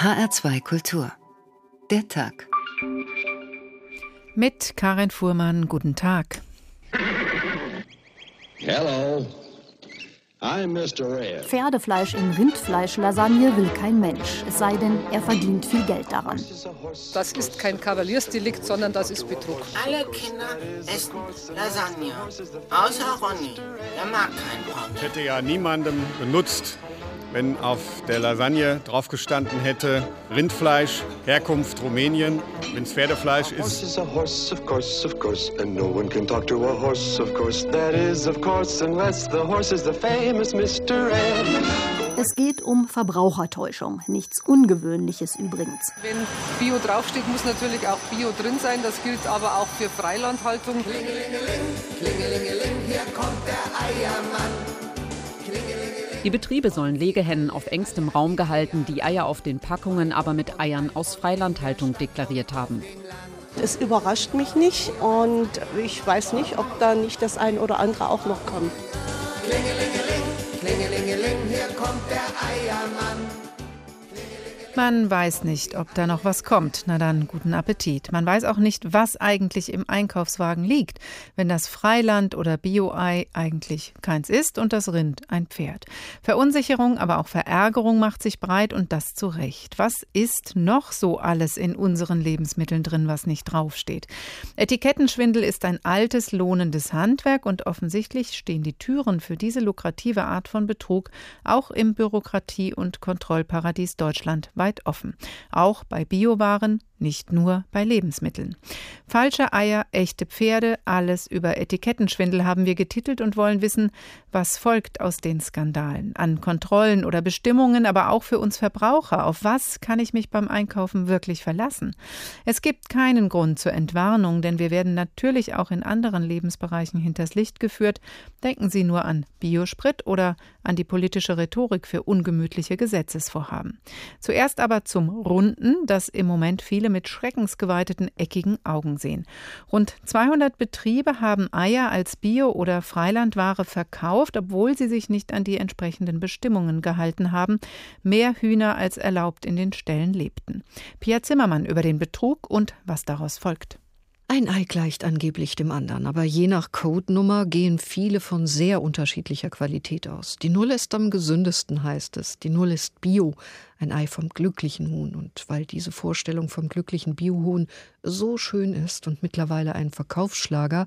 HR2 Kultur. Der Tag. Mit Karin Fuhrmann, guten Tag. Hello. I'm Mr. Red. Pferdefleisch in Rindfleischlasagne will kein Mensch, es sei denn, er verdient viel Geld daran. Das ist kein Kavaliersdelikt, sondern das ist Betrug. Alle Kinder essen Lasagne. Außer Ronny. Der mag kein Pommes. Hätte ja niemandem genutzt, wenn auf der Lasagne drauf gestanden hätte Rindfleisch, Herkunft Rumänien, wenn es Pferdefleisch Horse ist. is a horse, of course, of course, and no one can talk to a horse, of course. That is, of course, unless the horse is the famous Mr. Ed. Es geht um Verbrauchertäuschung, nichts Ungewöhnliches übrigens. Wenn Bio draufsteht, muss natürlich auch Bio drin sein. Das gilt aber auch für Freilandhaltung. Die Betriebe sollen Legehennen auf engstem Raum gehalten, die Eier auf den Packungen aber mit Eiern aus Freilandhaltung deklariert haben. Es überrascht mich nicht und ich weiß nicht, ob da nicht das ein oder andere auch noch kommt. Man weiß nicht, ob da noch was kommt. Na dann, guten Appetit. Man weiß auch nicht, was eigentlich im Einkaufswagen liegt, wenn das Freiland oder Bio-Ei eigentlich keins ist und das Rind ein Pferd. Verunsicherung, aber auch Verärgerung macht sich breit und das zu Recht. Was ist noch so alles in unseren Lebensmitteln drin, was nicht draufsteht? Etikettenschwindel ist ein altes, lohnendes Handwerk und offensichtlich stehen die Türen für diese lukrative Art von Betrug auch im Bürokratie- und Kontrollparadies Deutschland weit offen. Auch bei Biowaren, nicht nur bei Lebensmitteln. Falsche Eier, echte Pferde, alles über Etikettenschwindel haben wir getitelt und wollen wissen, was folgt aus den Skandalen an Kontrollen oder Bestimmungen, aber auch für uns Verbraucher. Auf was kann ich mich beim Einkaufen wirklich verlassen? Es gibt keinen Grund zur Entwarnung, denn wir werden natürlich auch in anderen Lebensbereichen hinters Licht geführt. Denken Sie nur an Biosprit oder an die politische Rhetorik für ungemütliche Gesetzesvorhaben. Zuerst aber zum Runden, das im Moment viele mit schreckensgeweiteten eckigen Augen sehen. Rund 200 Betriebe haben Eier als Bio- oder Freilandware verkauft, obwohl sie sich nicht an die entsprechenden Bestimmungen gehalten haben. Mehr Hühner als erlaubt in den Ställen lebten. Pia Zimmermann über den Betrug und was daraus folgt. Ein Ei gleicht angeblich dem anderen, aber je nach Codenummer gehen viele von sehr unterschiedlicher Qualität aus. Die Null ist am gesündesten, heißt es. Die Null ist Bio, ein Ei vom glücklichen Huhn. Und weil diese Vorstellung vom glücklichen Biohuhn so schön ist und mittlerweile ein Verkaufsschlager,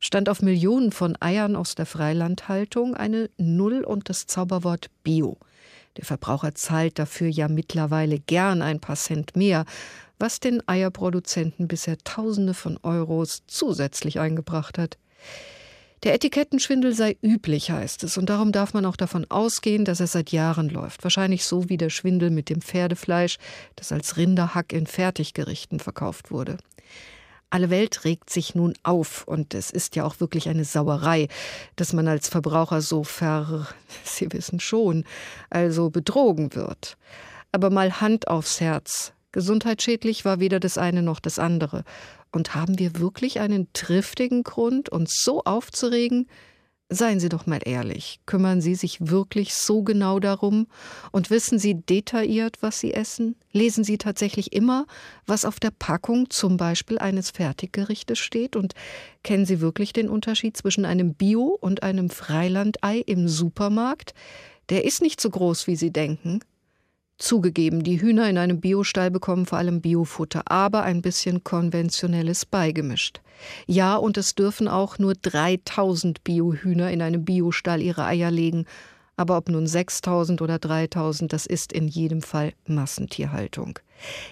stand auf Millionen von Eiern aus der Freilandhaltung eine Null und das Zauberwort Bio. Der Verbraucher zahlt dafür ja mittlerweile gern ein paar Cent mehr, was den Eierproduzenten bisher Tausende von Euros zusätzlich eingebracht hat. Der Etikettenschwindel sei üblich, heißt es, und darum darf man auch davon ausgehen, dass er seit Jahren läuft. Wahrscheinlich so wie der Schwindel mit dem Pferdefleisch, das als Rinderhack in Fertiggerichten verkauft wurde. Alle Welt regt sich nun auf und es ist ja auch wirklich eine Sauerei, dass man als Verbraucher so ver, Sie wissen schon, also betrogen wird. Aber mal Hand aufs Herz. Gesundheitsschädlich war weder das eine noch das andere. Und haben wir wirklich einen triftigen Grund, uns so aufzuregen? Seien Sie doch mal ehrlich, kümmern Sie sich wirklich so genau darum und wissen Sie detailliert, was Sie essen? Lesen Sie tatsächlich immer, was auf der Packung zum Beispiel eines Fertiggerichtes steht? Und kennen Sie wirklich den Unterschied zwischen einem Bio- und einem Freilandei im Supermarkt? Der ist nicht so groß, wie Sie denken. Zugegeben, die Hühner in einem Biostall bekommen vor allem Biofutter, aber ein bisschen konventionelles beigemischt. Ja, und es dürfen auch nur 3000 Biohühner in einem Biostall ihre Eier legen. Aber ob nun 6000 oder 3000, das ist in jedem Fall Massentierhaltung.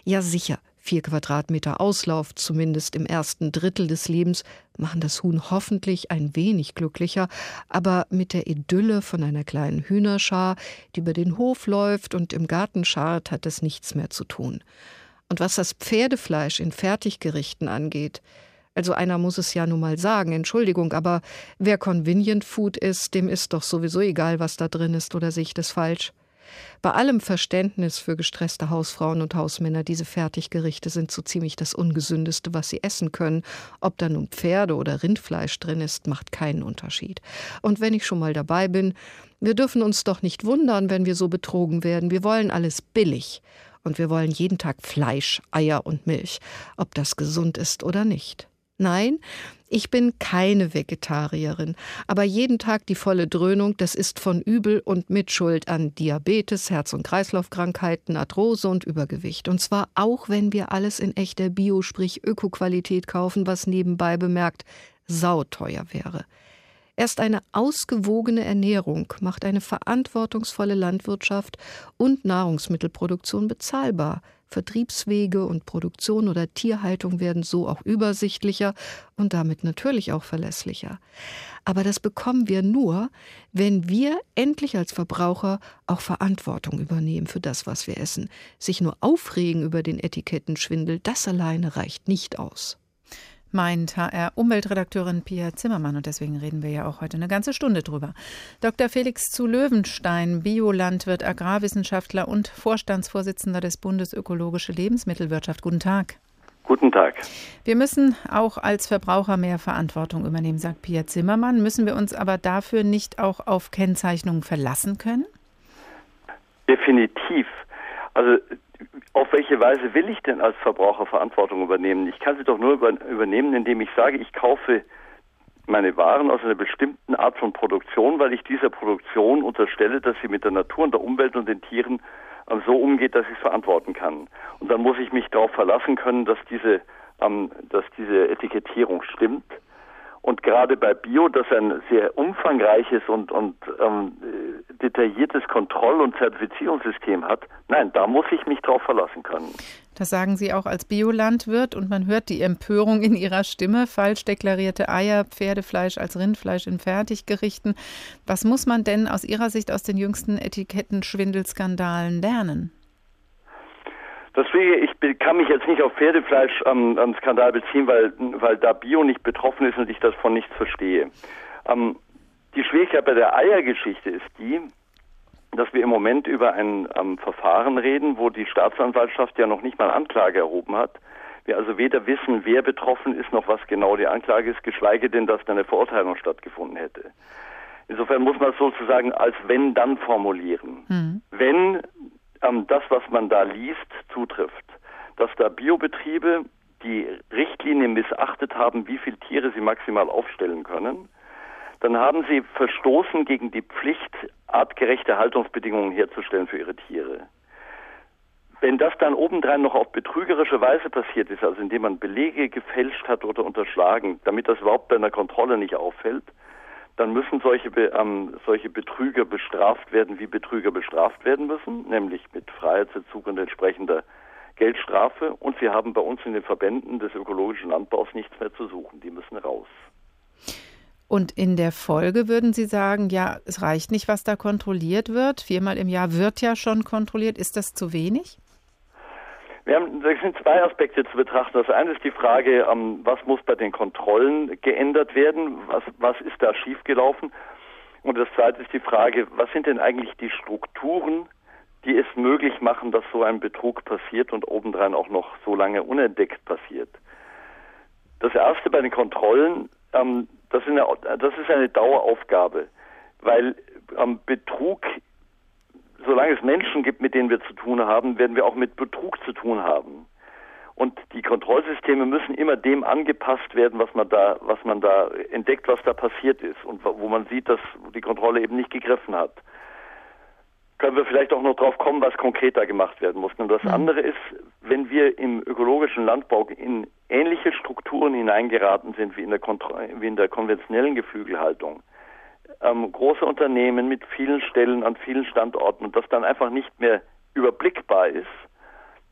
Ja, sicher. Vier Quadratmeter Auslauf, zumindest im ersten Drittel des Lebens, machen das Huhn hoffentlich ein wenig glücklicher, aber mit der Idylle von einer kleinen Hühnerschar, die über den Hof läuft und im Garten scharrt, hat es nichts mehr zu tun. Und was das Pferdefleisch in Fertiggerichten angeht, also einer muss es ja nun mal sagen, Entschuldigung, aber wer Convenient Food ist, dem ist doch sowieso egal, was da drin ist, oder sehe ich das falsch? Bei allem Verständnis für gestresste Hausfrauen und Hausmänner, diese Fertiggerichte sind so ziemlich das Ungesündeste, was sie essen können. Ob da nun Pferde oder Rindfleisch drin ist, macht keinen Unterschied. Und wenn ich schon mal dabei bin, wir dürfen uns doch nicht wundern, wenn wir so betrogen werden. Wir wollen alles billig. und wir wollen jeden Tag Fleisch, Eier und Milch, ob das gesund ist oder nicht. Nein, ich bin keine Vegetarierin, aber jeden Tag die volle Dröhnung, das ist von Übel und Mitschuld an Diabetes, Herz- und Kreislaufkrankheiten, Arthrose und Übergewicht. Und zwar auch, wenn wir alles in echter Bio, sprich Ökoqualität kaufen, was nebenbei bemerkt sauteuer wäre. Erst eine ausgewogene Ernährung macht eine verantwortungsvolle Landwirtschaft und Nahrungsmittelproduktion bezahlbar – Vertriebswege und Produktion oder Tierhaltung werden so auch übersichtlicher und damit natürlich auch verlässlicher. Aber das bekommen wir nur, wenn wir endlich als Verbraucher auch Verantwortung übernehmen für das, was wir essen. Sich nur aufregen über den Etikettenschwindel, das alleine reicht nicht aus meint HR-Umweltredakteurin Pia Zimmermann. Und deswegen reden wir ja auch heute eine ganze Stunde drüber. Dr. Felix zu Löwenstein, Biolandwirt, Agrarwissenschaftler und Vorstandsvorsitzender des Bundes Ökologische Lebensmittelwirtschaft. Guten Tag. Guten Tag. Wir müssen auch als Verbraucher mehr Verantwortung übernehmen, sagt Pia Zimmermann. Müssen wir uns aber dafür nicht auch auf Kennzeichnungen verlassen können? Definitiv. Also auf welche Weise will ich denn als Verbraucher Verantwortung übernehmen? Ich kann sie doch nur übernehmen, indem ich sage, ich kaufe meine Waren aus einer bestimmten Art von Produktion, weil ich dieser Produktion unterstelle, dass sie mit der Natur und der Umwelt und den Tieren ähm, so umgeht, dass ich es verantworten kann. Und dann muss ich mich darauf verlassen können, dass diese, ähm, dass diese Etikettierung stimmt und gerade bei Bio, das ein sehr umfangreiches und, und ähm, detailliertes Kontroll- und Zertifizierungssystem hat, nein, da muss ich mich drauf verlassen können. Das sagen Sie auch als Biolandwirt und man hört die Empörung in Ihrer Stimme. Falsch deklarierte Eier, Pferdefleisch als Rindfleisch in Fertiggerichten. Was muss man denn aus Ihrer Sicht aus den jüngsten Etikettenschwindelskandalen lernen? Deswegen, ich kann mich jetzt nicht auf Pferdefleisch am, am Skandal beziehen, weil, weil da Bio nicht betroffen ist und ich das von nichts verstehe. Ähm, die Schwierigkeit bei der Eiergeschichte ist die, dass wir im Moment über ein ähm, Verfahren reden, wo die Staatsanwaltschaft ja noch nicht mal Anklage erhoben hat. Wir also weder wissen, wer betroffen ist, noch was genau die Anklage ist, geschweige denn, dass da eine Verurteilung stattgefunden hätte. Insofern muss man es sozusagen als wenn dann formulieren. Mhm. Wenn ähm, das, was man da liest, zutrifft. Dass da Biobetriebe die Richtlinie missachtet haben, wie viele Tiere sie maximal aufstellen können, dann haben sie verstoßen gegen die Pflicht, artgerechte Haltungsbedingungen herzustellen für ihre Tiere. Wenn das dann obendrein noch auf betrügerische Weise passiert ist, also indem man Belege gefälscht hat oder unterschlagen, damit das überhaupt bei einer Kontrolle nicht auffällt, dann müssen solche, ähm, solche Betrüger bestraft werden, wie Betrüger bestraft werden müssen, nämlich mit Freiheitsentzug und entsprechender Geldstrafe. Und wir haben bei uns in den Verbänden des ökologischen Landbaus nichts mehr zu suchen. Die müssen raus. Und in der Folge würden Sie sagen, ja, es reicht nicht, was da kontrolliert wird. Viermal im Jahr wird ja schon kontrolliert. Ist das zu wenig? Wir haben, das sind zwei Aspekte zu betrachten. Das eine ist die Frage, ähm, was muss bei den Kontrollen geändert werden? Was, was ist da schiefgelaufen? Und das zweite ist die Frage, was sind denn eigentlich die Strukturen, die es möglich machen, dass so ein Betrug passiert und obendrein auch noch so lange unentdeckt passiert? Das erste bei den Kontrollen, ähm, das, ist eine, das ist eine Daueraufgabe, weil ähm, Betrug solange es Menschen gibt, mit denen wir zu tun haben, werden wir auch mit Betrug zu tun haben. Und die Kontrollsysteme müssen immer dem angepasst werden, was man da, was man da entdeckt, was da passiert ist und wo man sieht, dass die Kontrolle eben nicht gegriffen hat. Können wir vielleicht auch noch drauf kommen, was konkret da gemacht werden muss. Und das mhm. andere ist, wenn wir im ökologischen Landbau in ähnliche Strukturen hineingeraten sind wie in der, wie in der konventionellen Geflügelhaltung, ähm, große Unternehmen mit vielen Stellen an vielen Standorten und das dann einfach nicht mehr überblickbar ist,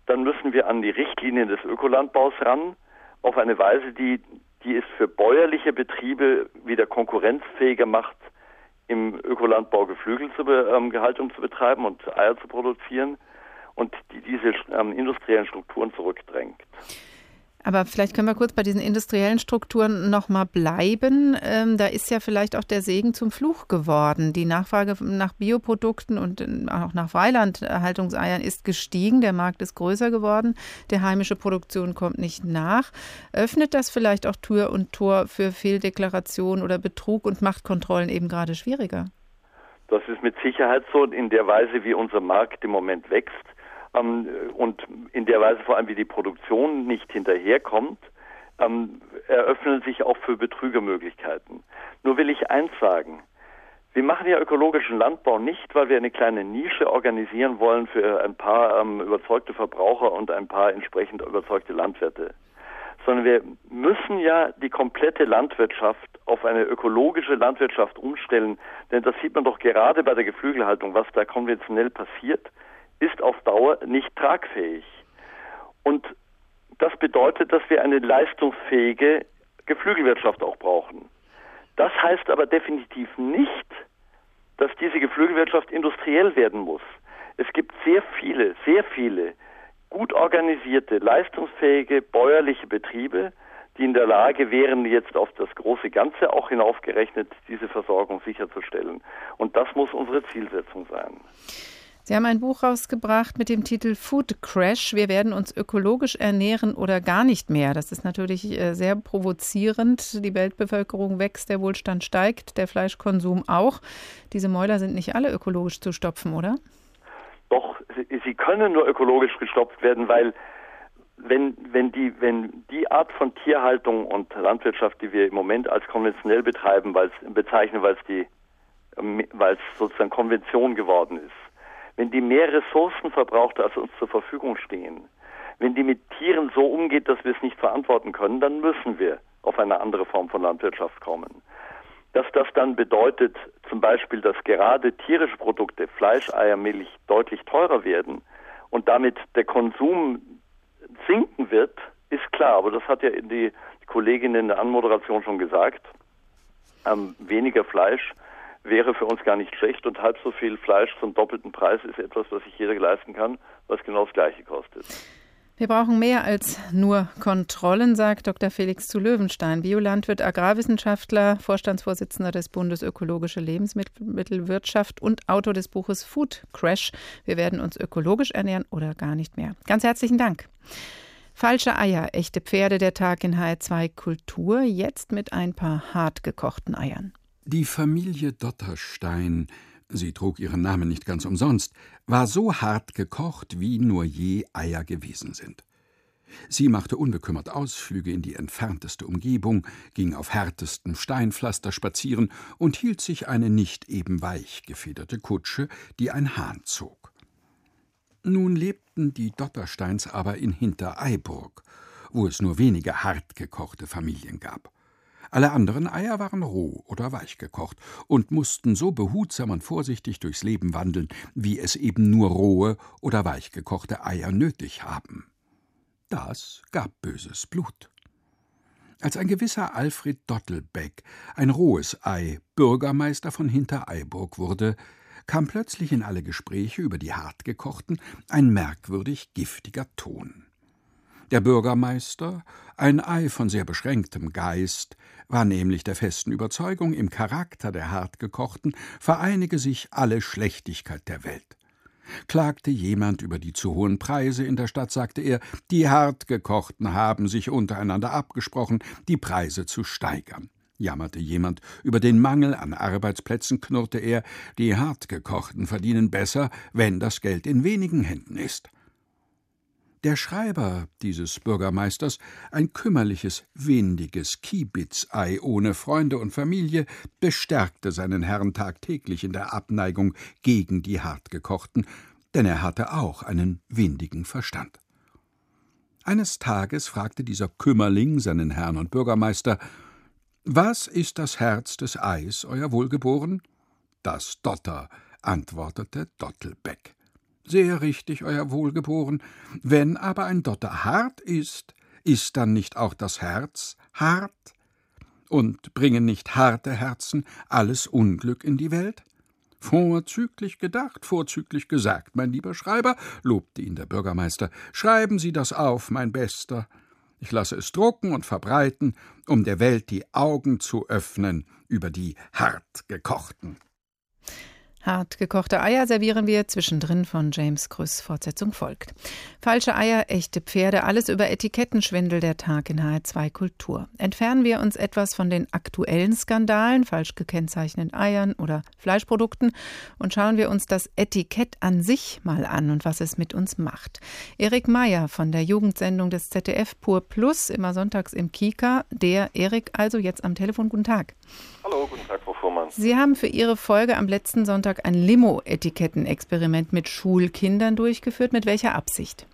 dann müssen wir an die Richtlinien des Ökolandbaus ran, auf eine Weise, die, die es für bäuerliche Betriebe wieder konkurrenzfähiger macht, im Ökolandbau Geflügel zu ähm, Gehaltung zu betreiben und Eier zu produzieren und die diese ähm, industriellen Strukturen zurückdrängt. Aber vielleicht können wir kurz bei diesen industriellen Strukturen nochmal bleiben. Ähm, da ist ja vielleicht auch der Segen zum Fluch geworden. Die Nachfrage nach Bioprodukten und äh, auch nach Freilandhaltungseiern ist gestiegen. Der Markt ist größer geworden. Der heimische Produktion kommt nicht nach. Öffnet das vielleicht auch Tür und Tor für Fehldeklaration oder Betrug und macht Kontrollen eben gerade schwieriger? Das ist mit Sicherheit so. In der Weise, wie unser Markt im Moment wächst, ähm, und in der Weise vor allem, wie die Produktion nicht hinterherkommt, ähm, eröffnen sich auch für Betrügermöglichkeiten. Nur will ich eins sagen. Wir machen ja ökologischen Landbau nicht, weil wir eine kleine Nische organisieren wollen für ein paar ähm, überzeugte Verbraucher und ein paar entsprechend überzeugte Landwirte, sondern wir müssen ja die komplette Landwirtschaft auf eine ökologische Landwirtschaft umstellen, denn das sieht man doch gerade bei der Geflügelhaltung, was da konventionell passiert, ist auf Dauer nicht tragfähig. Und das bedeutet, dass wir eine leistungsfähige Geflügelwirtschaft auch brauchen. Das heißt aber definitiv nicht, dass diese Geflügelwirtschaft industriell werden muss. Es gibt sehr viele, sehr viele gut organisierte, leistungsfähige bäuerliche Betriebe, die in der Lage wären, jetzt auf das große Ganze auch hinaufgerechnet, diese Versorgung sicherzustellen. Und das muss unsere Zielsetzung sein. Sie haben ein Buch rausgebracht mit dem Titel Food Crash. Wir werden uns ökologisch ernähren oder gar nicht mehr. Das ist natürlich äh, sehr provozierend. Die Weltbevölkerung wächst, der Wohlstand steigt, der Fleischkonsum auch. Diese Mäuler sind nicht alle ökologisch zu stopfen, oder? Doch, sie können nur ökologisch gestopft werden, weil wenn, wenn, die, wenn die Art von Tierhaltung und Landwirtschaft, die wir im Moment als konventionell betreiben, weil's, bezeichnen, weil es es sozusagen Konvention geworden ist, wenn die mehr Ressourcen verbraucht, als uns zur Verfügung stehen, wenn die mit Tieren so umgeht, dass wir es nicht verantworten können, dann müssen wir auf eine andere Form von Landwirtschaft kommen. Dass das dann bedeutet, zum Beispiel, dass gerade tierische Produkte, Fleisch, Eier, Milch deutlich teurer werden und damit der Konsum sinken wird, ist klar. Aber das hat ja die Kollegin in der Anmoderation schon gesagt. Ähm, weniger Fleisch wäre für uns gar nicht schlecht und halb so viel Fleisch zum doppelten Preis ist etwas, was sich jeder leisten kann, was genau das Gleiche kostet. Wir brauchen mehr als nur Kontrollen, sagt Dr. Felix zu Löwenstein, Biolandwirt, Agrarwissenschaftler, Vorstandsvorsitzender des Bundes Ökologische Lebensmittelwirtschaft und Autor des Buches Food Crash. Wir werden uns ökologisch ernähren oder gar nicht mehr. Ganz herzlichen Dank. Falsche Eier, echte Pferde der Tag in HR2 Kultur, jetzt mit ein paar hart gekochten Eiern. Die Familie Dotterstein, sie trug ihren Namen nicht ganz umsonst, war so hart gekocht, wie nur je Eier gewesen sind. Sie machte unbekümmert Ausflüge in die entfernteste Umgebung, ging auf härtestem Steinpflaster spazieren und hielt sich eine nicht eben weich gefederte Kutsche, die ein Hahn zog. Nun lebten die Dottersteins aber in Hintereiburg, wo es nur wenige hart gekochte Familien gab. Alle anderen Eier waren roh oder weich gekocht und mussten so behutsam und vorsichtig durchs Leben wandeln, wie es eben nur rohe oder weich gekochte Eier nötig haben. Das gab böses Blut. Als ein gewisser Alfred Dottelbeck, ein rohes Ei, Bürgermeister von Hintereiburg wurde, kam plötzlich in alle Gespräche über die hartgekochten ein merkwürdig giftiger Ton. Der Bürgermeister, ein Ei von sehr beschränktem Geist, war nämlich der festen Überzeugung, im Charakter der Hartgekochten vereinige sich alle Schlechtigkeit der Welt. Klagte jemand über die zu hohen Preise in der Stadt, sagte er, die Hartgekochten haben sich untereinander abgesprochen, die Preise zu steigern. Jammerte jemand über den Mangel an Arbeitsplätzen, knurrte er, die Hartgekochten verdienen besser, wenn das Geld in wenigen Händen ist. Der Schreiber dieses Bürgermeisters, ein kümmerliches, windiges Kiebitzei ohne Freunde und Familie, bestärkte seinen Herrn tagtäglich in der Abneigung gegen die hartgekochten, denn er hatte auch einen windigen Verstand. Eines Tages fragte dieser Kümmerling seinen Herrn und Bürgermeister Was ist das Herz des Eis, euer Wohlgeboren? Das Dotter, antwortete Dottelbeck. Sehr richtig, Euer Wohlgeboren. Wenn aber ein Dotter hart ist, ist dann nicht auch das Herz hart? Und bringen nicht harte Herzen alles Unglück in die Welt? Vorzüglich gedacht, vorzüglich gesagt, mein lieber Schreiber, lobte ihn der Bürgermeister. Schreiben Sie das auf, mein Bester. Ich lasse es drucken und verbreiten, um der Welt die Augen zu öffnen über die hart gekochten. Hart gekochte Eier servieren wir zwischendrin von James Krüss. Fortsetzung folgt. Falsche Eier, echte Pferde, alles über Etikettenschwindel der Tag in HR2 Kultur. Entfernen wir uns etwas von den aktuellen Skandalen, falsch gekennzeichneten Eiern oder Fleischprodukten und schauen wir uns das Etikett an sich mal an und was es mit uns macht. Erik Meyer von der Jugendsendung des ZDF Pur Plus, immer sonntags im Kika. Der Erik also jetzt am Telefon. Guten Tag. Hallo, guten Tag, Frau Fuhrmann. Sie haben für Ihre Folge am letzten Sonntag ein Limo-Etikettenexperiment mit Schulkindern durchgeführt. Mit welcher Absicht?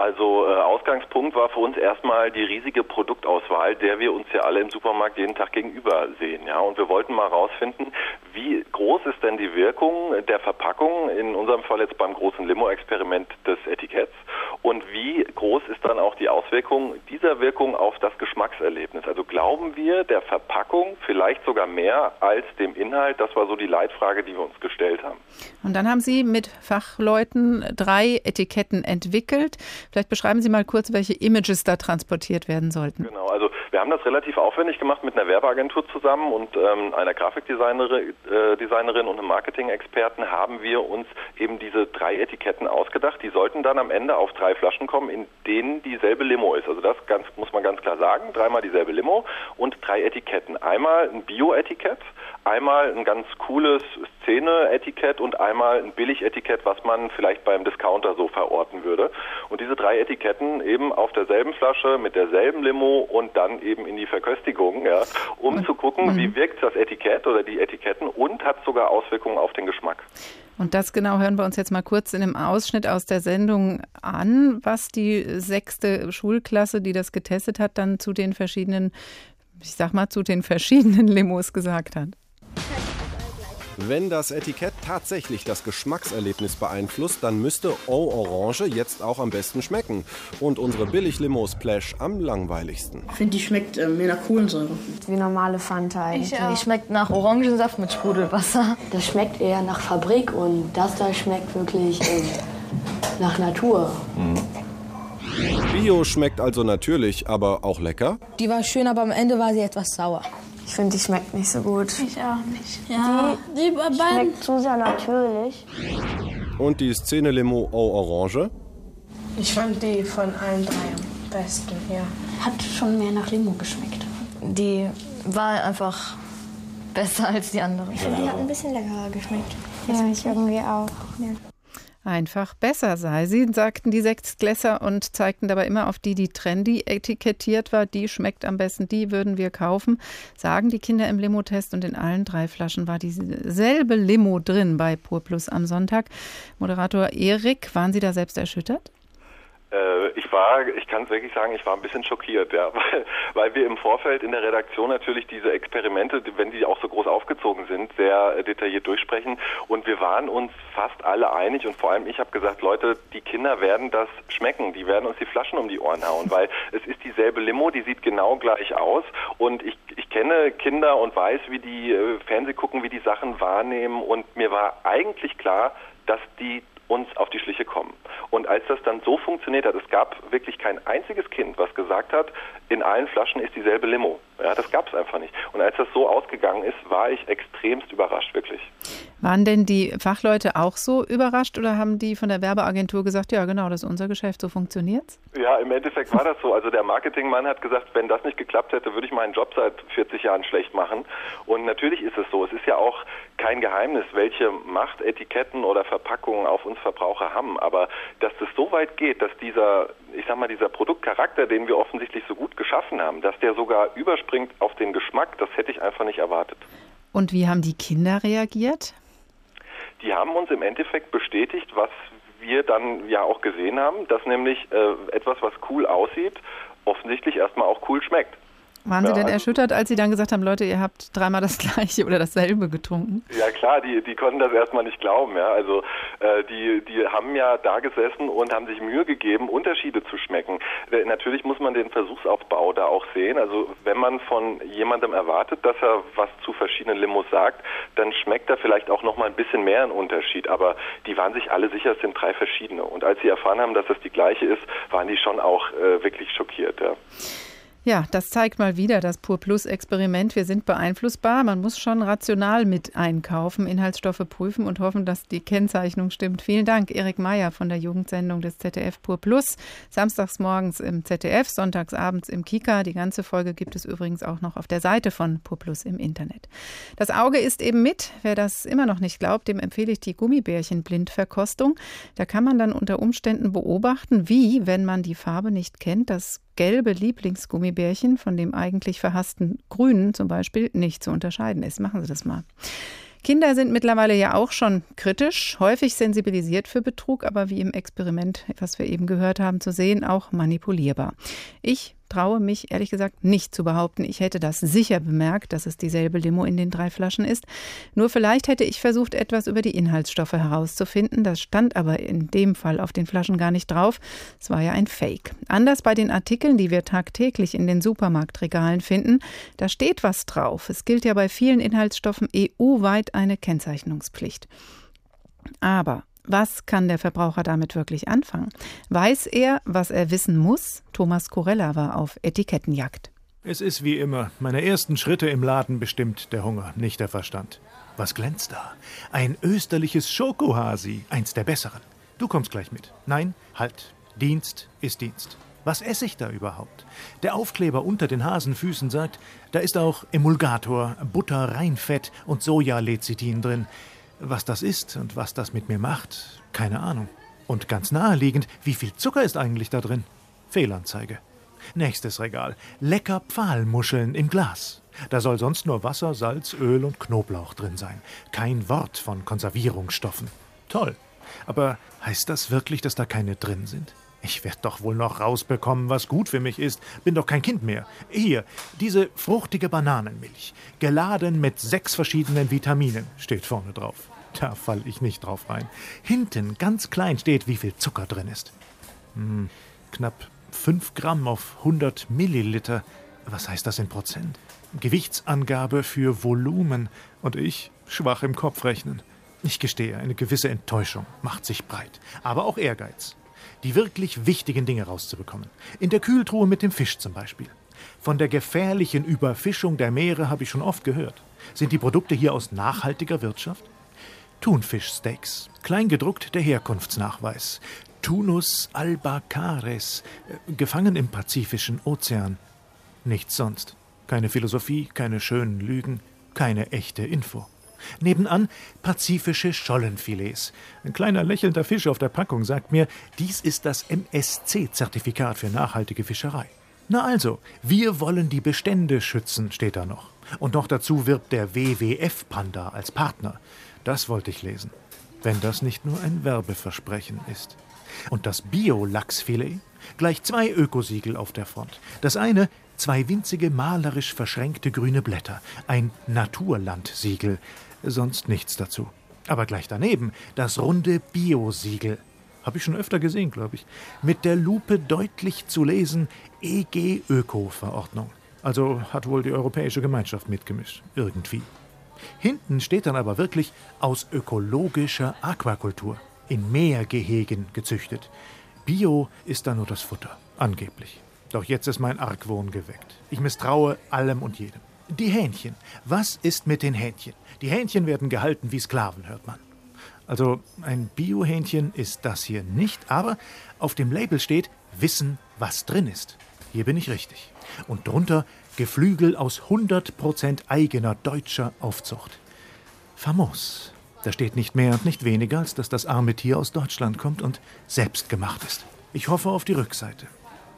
Also äh, Ausgangspunkt war für uns erstmal die riesige Produktauswahl, der wir uns ja alle im Supermarkt jeden Tag gegenüber sehen. Ja, und wir wollten mal herausfinden, wie groß ist denn die Wirkung der Verpackung, in unserem Fall jetzt beim großen Limo-Experiment des Etiketts, und wie groß ist dann auch die Auswirkung dieser Wirkung auf das Geschmackserlebnis? Also glauben wir der Verpackung vielleicht sogar mehr als dem Inhalt? Das war so die Leitfrage, die wir uns gestellt haben. Und dann haben Sie mit Fachleuten drei Etiketten entwickelt. Vielleicht beschreiben Sie mal kurz, welche Images da transportiert werden sollten. Genau, also wir haben das relativ aufwendig gemacht mit einer Werbeagentur zusammen und ähm, einer Grafikdesignerin äh, und einem Marketing-Experten haben wir uns eben diese drei Etiketten ausgedacht. Die sollten dann am Ende auf drei Flaschen kommen, in denen dieselbe Limo ist. Also das ganz, muss man ganz klar sagen. Dreimal dieselbe Limo und drei Etiketten. Einmal ein Bio-Etikett, einmal ein ganz cooles Szene-Etikett und einmal ein Billig-Etikett, was man vielleicht beim Discounter so verorten würde. Und diese drei Etiketten eben auf derselben Flasche mit derselben Limo und dann eben in die Verköstigung, ja, um mhm. zu gucken, wie wirkt das Etikett oder die Etiketten und hat sogar Auswirkungen auf den Geschmack. Und das genau hören wir uns jetzt mal kurz in einem Ausschnitt aus der Sendung an, was die sechste Schulklasse, die das getestet hat, dann zu den verschiedenen, ich sag mal, zu den verschiedenen Limos gesagt hat. Wenn das Etikett tatsächlich das Geschmackserlebnis beeinflusst, dann müsste Eau Orange jetzt auch am besten schmecken. Und unsere Billig-Limo Splash am langweiligsten. Ich finde, die schmeckt äh, mehr nach Kohlensäure. Wie normale Fanta eigentlich. Die schmeckt nach Orangensaft mit Sprudelwasser. Das schmeckt eher nach Fabrik und das da schmeckt wirklich äh, nach Natur. Mhm. Bio schmeckt also natürlich, aber auch lecker. Die war schön, aber am Ende war sie etwas sauer. Ich finde, die schmeckt nicht so gut. Ich auch nicht. Ja, die, die schmeckt zu sehr natürlich. Und die Szene-Limo Eau Orange? Ich fand die von allen drei am besten, ja. Hat schon mehr nach Limo geschmeckt. Die war einfach besser als die anderen. Ich finde, die hat ein bisschen leckerer geschmeckt. Ja, ich irgendwie auch. Ja einfach besser sei. Sie sagten die Sechstklässer und zeigten dabei immer auf die, die trendy etikettiert war. Die schmeckt am besten, die würden wir kaufen, sagen die Kinder im Limo-Test. Und in allen drei Flaschen war dieselbe Limo drin bei Pur Plus am Sonntag. Moderator Erik, waren Sie da selbst erschüttert? Äh, ich war, ich kann es wirklich sagen, ich war ein bisschen schockiert, ja, weil, weil wir im Vorfeld in der Redaktion natürlich diese Experimente, wenn die auch so groß aufgezogen sind, sehr detailliert durchsprechen. Und wir waren uns fast alle einig und vor allem ich habe gesagt, Leute, die Kinder werden das schmecken, die werden uns die Flaschen um die Ohren hauen, weil es ist dieselbe Limo, die sieht genau gleich aus. Und ich, ich kenne Kinder und weiß, wie die äh, Fernseh gucken, wie die Sachen wahrnehmen. Und mir war eigentlich klar, dass die uns auf die Schliche kommen. Und als das dann so funktioniert hat, es gab wirklich kein einziges Kind, was gesagt hat, in allen Flaschen ist dieselbe Limo. Ja, das gab es einfach nicht. Und als das so ausgegangen ist, war ich extremst überrascht, wirklich. Waren denn die Fachleute auch so überrascht oder haben die von der Werbeagentur gesagt, ja genau, das ist unser Geschäft, so funktioniert's? Ja, im Endeffekt war das so. Also der Marketingmann hat gesagt, wenn das nicht geklappt hätte, würde ich meinen Job seit 40 Jahren schlecht machen. Und natürlich ist es so. Es ist ja auch kein Geheimnis, welche Macht Etiketten oder Verpackungen auf uns Verbraucher haben. Aber dass das so weit geht, dass dieser, ich sag mal, dieser Produktcharakter, den wir offensichtlich so gut geschaffen haben, dass der sogar überspringt auf den Geschmack, das hätte ich einfach nicht erwartet. Und wie haben die Kinder reagiert? Die haben uns im Endeffekt bestätigt, was wir dann ja auch gesehen haben, dass nämlich äh, etwas, was cool aussieht, offensichtlich erstmal auch cool schmeckt. Waren Sie denn erschüttert, als Sie dann gesagt haben, Leute, ihr habt dreimal das gleiche oder dasselbe getrunken? Ja klar, die, die konnten das erstmal nicht glauben. Ja. Also äh, die, die haben ja da gesessen und haben sich Mühe gegeben, Unterschiede zu schmecken. Äh, natürlich muss man den Versuchsaufbau da auch sehen. Also wenn man von jemandem erwartet, dass er was zu verschiedenen Limos sagt, dann schmeckt da vielleicht auch noch mal ein bisschen mehr ein Unterschied. Aber die waren sich alle sicher, es sind drei verschiedene. Und als sie erfahren haben, dass das die gleiche ist, waren die schon auch äh, wirklich schockiert. Ja. Ja, das zeigt mal wieder das Pur Plus Experiment. Wir sind beeinflussbar. Man muss schon rational mit einkaufen, Inhaltsstoffe prüfen und hoffen, dass die Kennzeichnung stimmt. Vielen Dank, Erik Meyer von der Jugendsendung des ZDF Pur Plus. Samstags morgens im ZDF, sonntags abends im Kika. Die ganze Folge gibt es übrigens auch noch auf der Seite von Pur Plus im Internet. Das Auge ist eben mit. Wer das immer noch nicht glaubt, dem empfehle ich die Gummibärchen-Blindverkostung. Da kann man dann unter Umständen beobachten, wie, wenn man die Farbe nicht kennt, das gelbe Lieblingsgummibärchen von dem eigentlich verhassten grünen zum Beispiel nicht zu unterscheiden ist. Machen Sie das mal. Kinder sind mittlerweile ja auch schon kritisch, häufig sensibilisiert für Betrug, aber wie im Experiment, was wir eben gehört haben, zu sehen, auch manipulierbar. Ich traue mich ehrlich gesagt nicht zu behaupten, ich hätte das sicher bemerkt, dass es dieselbe Limo in den drei Flaschen ist. Nur vielleicht hätte ich versucht, etwas über die Inhaltsstoffe herauszufinden. Das stand aber in dem Fall auf den Flaschen gar nicht drauf. Es war ja ein Fake. Anders bei den Artikeln, die wir tagtäglich in den Supermarktregalen finden, da steht was drauf. Es gilt ja bei vielen Inhaltsstoffen EU-weit eine Kennzeichnungspflicht. Aber was kann der Verbraucher damit wirklich anfangen? Weiß er, was er wissen muss? Thomas Corella war auf Etikettenjagd. Es ist wie immer, meine ersten Schritte im Laden bestimmt der Hunger, nicht der Verstand. Was glänzt da? Ein österliches Schokohasi, eins der besseren. Du kommst gleich mit. Nein, halt. Dienst ist Dienst. Was esse ich da überhaupt? Der Aufkleber unter den Hasenfüßen sagt, da ist auch Emulgator, Butter, Reinfett und Sojalecithin drin. Was das ist und was das mit mir macht, keine Ahnung. Und ganz naheliegend, wie viel Zucker ist eigentlich da drin? Fehlanzeige. Nächstes Regal. Lecker Pfahlmuscheln im Glas. Da soll sonst nur Wasser, Salz, Öl und Knoblauch drin sein. Kein Wort von Konservierungsstoffen. Toll. Aber heißt das wirklich, dass da keine drin sind? Ich werde doch wohl noch rausbekommen, was gut für mich ist. Bin doch kein Kind mehr. Hier, diese fruchtige Bananenmilch, geladen mit sechs verschiedenen Vitaminen, steht vorne drauf. Da fall ich nicht drauf rein. Hinten ganz klein steht, wie viel Zucker drin ist. Hm, knapp 5 Gramm auf 100 Milliliter. Was heißt das in Prozent? Gewichtsangabe für Volumen. Und ich schwach im Kopf rechnen. Ich gestehe, eine gewisse Enttäuschung macht sich breit, aber auch Ehrgeiz die wirklich wichtigen Dinge rauszubekommen. In der Kühltruhe mit dem Fisch zum Beispiel. Von der gefährlichen Überfischung der Meere habe ich schon oft gehört. Sind die Produkte hier aus nachhaltiger Wirtschaft? Thunfischsteaks, kleingedruckt der Herkunftsnachweis. Tunus albacares, äh, gefangen im Pazifischen Ozean. Nichts sonst. Keine Philosophie, keine schönen Lügen, keine echte Info. Nebenan pazifische Schollenfilets. Ein kleiner lächelnder Fisch auf der Packung sagt mir, dies ist das MSC-Zertifikat für nachhaltige Fischerei. Na also, wir wollen die Bestände schützen, steht da noch. Und noch dazu wirbt der WWF-Panda als Partner. Das wollte ich lesen. Wenn das nicht nur ein Werbeversprechen ist. Und das Bio-Lachsfilet? Gleich zwei Ökosiegel auf der Front. Das eine zwei winzige malerisch verschränkte grüne Blätter, ein Naturlandsiegel sonst nichts dazu. Aber gleich daneben das runde Bio-Siegel. Habe ich schon öfter gesehen, glaube ich. Mit der Lupe deutlich zu lesen EG Öko-Verordnung. Also hat wohl die Europäische Gemeinschaft mitgemischt. Irgendwie. Hinten steht dann aber wirklich aus ökologischer Aquakultur. In Meergehegen gezüchtet. Bio ist da nur das Futter. Angeblich. Doch jetzt ist mein Argwohn geweckt. Ich misstraue allem und jedem. Die Hähnchen. Was ist mit den Hähnchen? Die Hähnchen werden gehalten wie Sklaven, hört man. Also ein Biohähnchen ist das hier nicht, aber auf dem Label steht Wissen, was drin ist. Hier bin ich richtig. Und drunter Geflügel aus 100% eigener deutscher Aufzucht. Famos. Da steht nicht mehr und nicht weniger, als dass das arme Tier aus Deutschland kommt und selbst gemacht ist. Ich hoffe auf die Rückseite.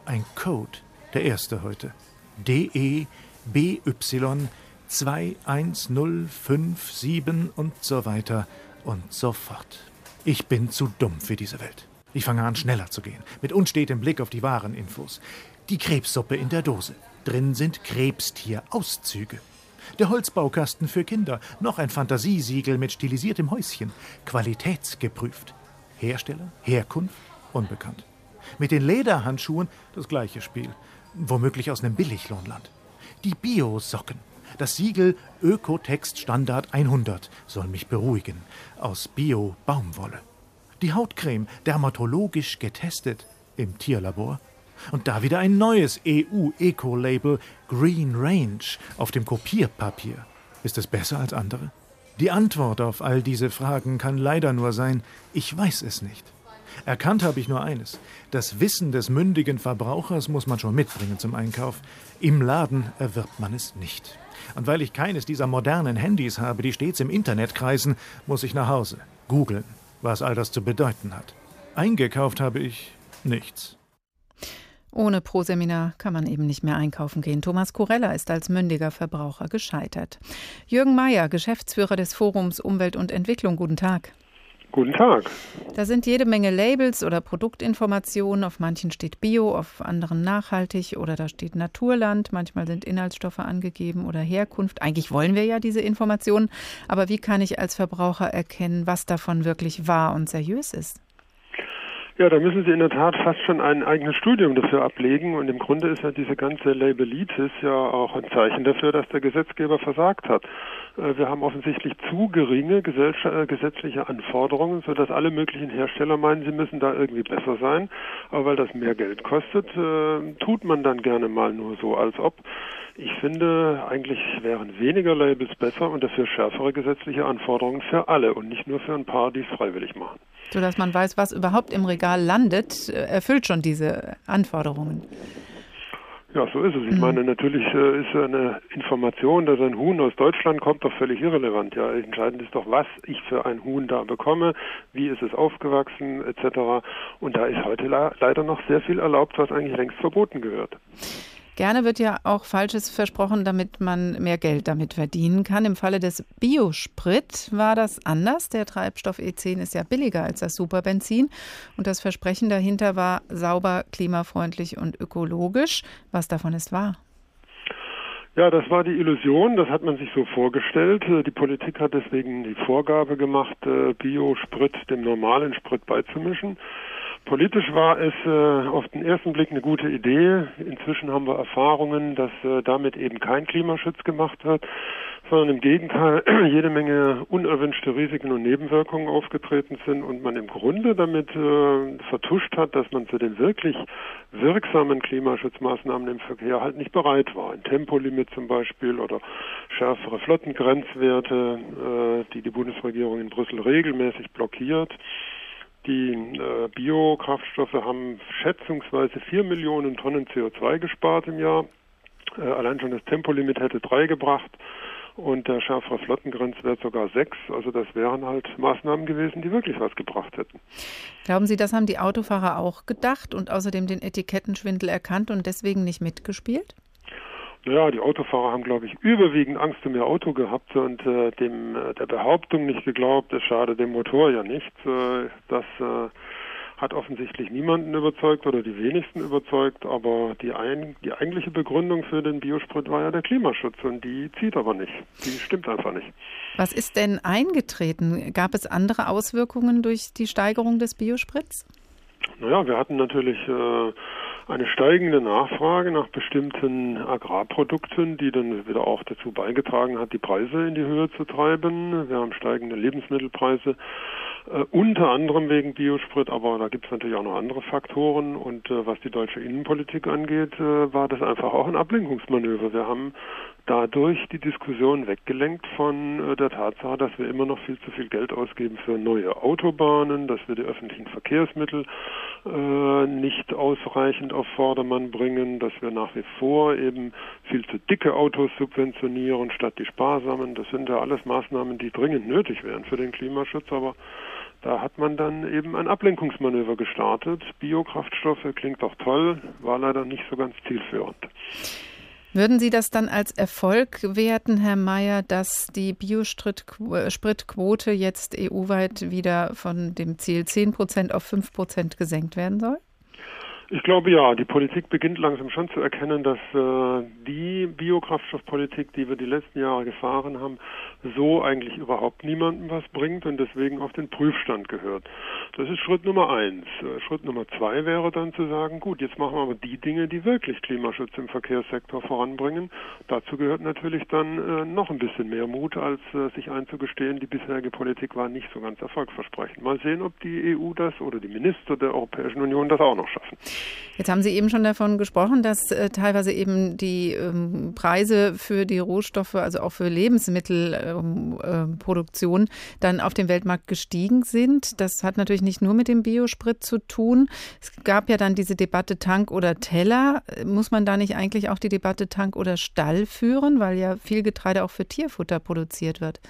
Ein Code, der erste heute. DE BY 21057 und so weiter und so fort. Ich bin zu dumm für diese Welt. Ich fange an, schneller zu gehen, mit unstetem Blick auf die wahren Infos. Die Krebssuppe in der Dose. Drin sind Krebstierauszüge. Der Holzbaukasten für Kinder. Noch ein Fantasiesiegel mit stilisiertem Häuschen. Qualitätsgeprüft. Hersteller, Herkunft, unbekannt. Mit den Lederhandschuhen das gleiche Spiel. Womöglich aus einem Billiglohnland. Die Bio-Socken. Das Siegel Ökotext Standard 100 soll mich beruhigen. Aus Bio-Baumwolle. Die Hautcreme dermatologisch getestet im Tierlabor. Und da wieder ein neues EU-Eco-Label Green Range auf dem Kopierpapier. Ist es besser als andere? Die Antwort auf all diese Fragen kann leider nur sein, ich weiß es nicht. Erkannt habe ich nur eines. Das Wissen des mündigen Verbrauchers muss man schon mitbringen zum Einkauf. Im Laden erwirbt man es nicht. Und weil ich keines dieser modernen Handys habe, die stets im Internet kreisen, muss ich nach Hause googeln, was all das zu bedeuten hat. Eingekauft habe ich nichts. Ohne Proseminar kann man eben nicht mehr einkaufen gehen. Thomas Kurella ist als mündiger Verbraucher gescheitert. Jürgen Mayer, Geschäftsführer des Forums Umwelt und Entwicklung, guten Tag. Guten Tag. Da sind jede Menge Labels oder Produktinformationen. Auf manchen steht Bio, auf anderen nachhaltig oder da steht Naturland. Manchmal sind Inhaltsstoffe angegeben oder Herkunft. Eigentlich wollen wir ja diese Informationen. Aber wie kann ich als Verbraucher erkennen, was davon wirklich wahr und seriös ist? Ja, da müssen Sie in der Tat fast schon ein eigenes Studium dafür ablegen. Und im Grunde ist ja diese ganze Labelitis ja auch ein Zeichen dafür, dass der Gesetzgeber versagt hat. Äh, wir haben offensichtlich zu geringe äh, gesetzliche Anforderungen, sodass alle möglichen Hersteller meinen, sie müssen da irgendwie besser sein. Aber weil das mehr Geld kostet, äh, tut man dann gerne mal nur so, als ob. Ich finde, eigentlich wären weniger Labels besser und dafür schärfere gesetzliche Anforderungen für alle und nicht nur für ein paar, die es freiwillig machen. Sodass man weiß, was überhaupt im Regal landet, erfüllt schon diese Anforderungen. Ja, so ist es. Ich mhm. meine, natürlich äh, ist eine Information, dass ein Huhn aus Deutschland kommt, doch völlig irrelevant. Ja, entscheidend ist doch, was ich für ein Huhn da bekomme, wie ist es aufgewachsen, etc. Und da ist heute leider noch sehr viel erlaubt, was eigentlich längst verboten gehört. Gerne wird ja auch Falsches versprochen, damit man mehr Geld damit verdienen kann. Im Falle des Biosprit war das anders. Der Treibstoff E10 ist ja billiger als das Superbenzin. Und das Versprechen dahinter war sauber, klimafreundlich und ökologisch. Was davon ist wahr? Ja, das war die Illusion, das hat man sich so vorgestellt. Die Politik hat deswegen die Vorgabe gemacht, äh, Biosprit dem normalen Sprit beizumischen. Politisch war es äh, auf den ersten Blick eine gute Idee. Inzwischen haben wir Erfahrungen, dass äh, damit eben kein Klimaschutz gemacht wird, sondern im Gegenteil jede Menge unerwünschte Risiken und Nebenwirkungen aufgetreten sind und man im Grunde damit äh, vertuscht hat, dass man zu den wirklich wirksamen Klimaschutzmaßnahmen im Verkehr halt nicht bereit war. Ein Tempolimit zum Beispiel oder schärfere Flottengrenzwerte, äh, die die Bundesregierung in Brüssel regelmäßig blockiert. Die äh, Biokraftstoffe haben schätzungsweise vier Millionen Tonnen CO2 gespart im Jahr. Äh, allein schon das Tempolimit hätte drei gebracht und der schärfere Flottengrenzwert sogar sechs. Also das wären halt Maßnahmen gewesen, die wirklich was gebracht hätten. Glauben Sie, das haben die Autofahrer auch gedacht und außerdem den Etikettenschwindel erkannt und deswegen nicht mitgespielt? Naja, die Autofahrer haben, glaube ich, überwiegend Angst um ihr Auto gehabt und äh, dem äh, der Behauptung nicht geglaubt, es schadet dem Motor ja nicht. Äh, das äh, hat offensichtlich niemanden überzeugt oder die wenigsten überzeugt, aber die, ein, die eigentliche Begründung für den Biosprit war ja der Klimaschutz und die zieht aber nicht. Die stimmt einfach nicht. Was ist denn eingetreten? Gab es andere Auswirkungen durch die Steigerung des Biosprits? Naja, wir hatten natürlich äh, eine steigende Nachfrage nach bestimmten Agrarprodukten, die dann wieder auch dazu beigetragen hat, die Preise in die Höhe zu treiben. Wir haben steigende Lebensmittelpreise, äh, unter anderem wegen Biosprit, aber da gibt es natürlich auch noch andere Faktoren. Und äh, was die deutsche Innenpolitik angeht, äh, war das einfach auch ein Ablenkungsmanöver. Wir haben dadurch die Diskussion weggelenkt von äh, der Tatsache, dass wir immer noch viel zu viel Geld ausgeben für neue Autobahnen, dass wir die öffentlichen Verkehrsmittel äh, nicht ausreichend auf Vordermann bringen, dass wir nach wie vor eben viel zu dicke Autos subventionieren statt die sparsamen. Das sind ja alles Maßnahmen, die dringend nötig wären für den Klimaschutz, aber da hat man dann eben ein Ablenkungsmanöver gestartet. Biokraftstoffe klingt doch toll, war leider nicht so ganz zielführend. Würden Sie das dann als Erfolg werten, Herr Mayer, dass die Biospritquote jetzt EU-weit wieder von dem Ziel 10 Prozent auf 5 Prozent gesenkt werden soll? Ich glaube ja, die Politik beginnt langsam schon zu erkennen, dass äh, die Biokraftstoffpolitik, die wir die letzten Jahre gefahren haben, so eigentlich überhaupt niemandem was bringt und deswegen auf den Prüfstand gehört. Das ist Schritt Nummer eins. Äh, Schritt Nummer zwei wäre dann zu sagen, gut, jetzt machen wir aber die Dinge, die wirklich Klimaschutz im Verkehrssektor voranbringen. Dazu gehört natürlich dann äh, noch ein bisschen mehr Mut, als äh, sich einzugestehen, die bisherige Politik war nicht so ganz erfolgversprechend. Mal sehen, ob die EU das oder die Minister der Europäischen Union das auch noch schaffen. Jetzt haben Sie eben schon davon gesprochen, dass äh, teilweise eben die ähm, Preise für die Rohstoffe, also auch für Lebensmittelproduktion, ähm, äh, dann auf dem Weltmarkt gestiegen sind. Das hat natürlich nicht nur mit dem Biosprit zu tun. Es gab ja dann diese Debatte Tank oder Teller. Muss man da nicht eigentlich auch die Debatte Tank oder Stall führen, weil ja viel Getreide auch für Tierfutter produziert wird?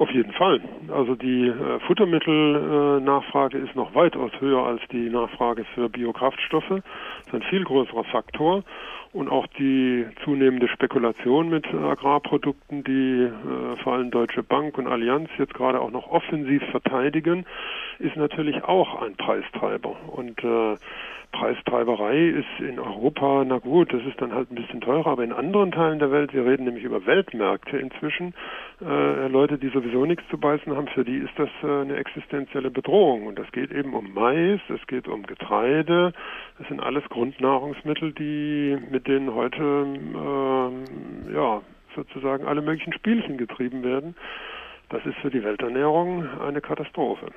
Auf jeden Fall. Also die äh, Futtermittelnachfrage äh, ist noch weitaus höher als die Nachfrage für Biokraftstoffe. Das ist ein viel größerer Faktor. Und auch die zunehmende Spekulation mit Agrarprodukten, die äh, vor allem Deutsche Bank und Allianz jetzt gerade auch noch offensiv verteidigen, ist natürlich auch ein Preistreiber. Und äh, Preistreiberei ist in Europa, na gut, das ist dann halt ein bisschen teurer, aber in anderen Teilen der Welt, wir reden nämlich über Weltmärkte inzwischen, äh, Leute, die sowieso nichts zu beißen haben, für die ist das äh, eine existenzielle Bedrohung. Und das geht eben um Mais, es geht um Getreide, das sind alles Grundnahrungsmittel, die mit denen heute äh, ja sozusagen alle möglichen Spielchen getrieben werden. Das ist für die Welternährung eine Katastrophe.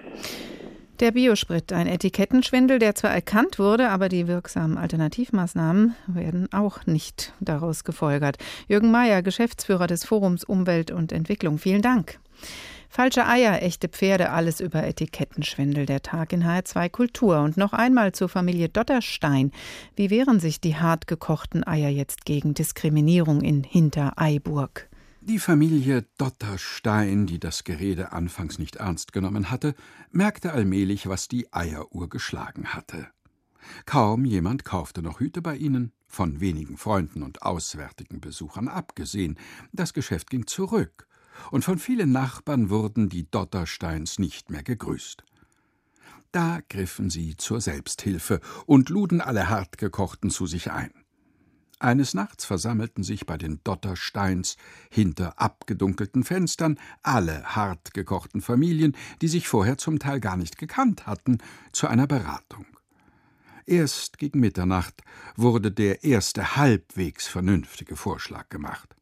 Der Biosprit, ein Etikettenschwindel, der zwar erkannt wurde, aber die wirksamen Alternativmaßnahmen werden auch nicht daraus gefolgert. Jürgen Mayer, Geschäftsführer des Forums Umwelt und Entwicklung, vielen Dank. Falsche Eier, echte Pferde, alles über Etikettenschwindel. Der Tag in HR2 Kultur. Und noch einmal zur Familie Dotterstein. Wie wehren sich die hart gekochten Eier jetzt gegen Diskriminierung in Hintereiburg? Die Familie Dotterstein, die das Gerede anfangs nicht ernst genommen hatte, merkte allmählich, was die Eieruhr geschlagen hatte. Kaum jemand kaufte noch Hüte bei ihnen, von wenigen Freunden und auswärtigen Besuchern abgesehen. Das Geschäft ging zurück, und von vielen Nachbarn wurden die Dottersteins nicht mehr gegrüßt. Da griffen sie zur Selbsthilfe und luden alle Hartgekochten zu sich ein. Eines Nachts versammelten sich bei den Dottersteins hinter abgedunkelten Fenstern alle hart gekochten Familien, die sich vorher zum Teil gar nicht gekannt hatten, zu einer Beratung. Erst gegen Mitternacht wurde der erste halbwegs vernünftige Vorschlag gemacht.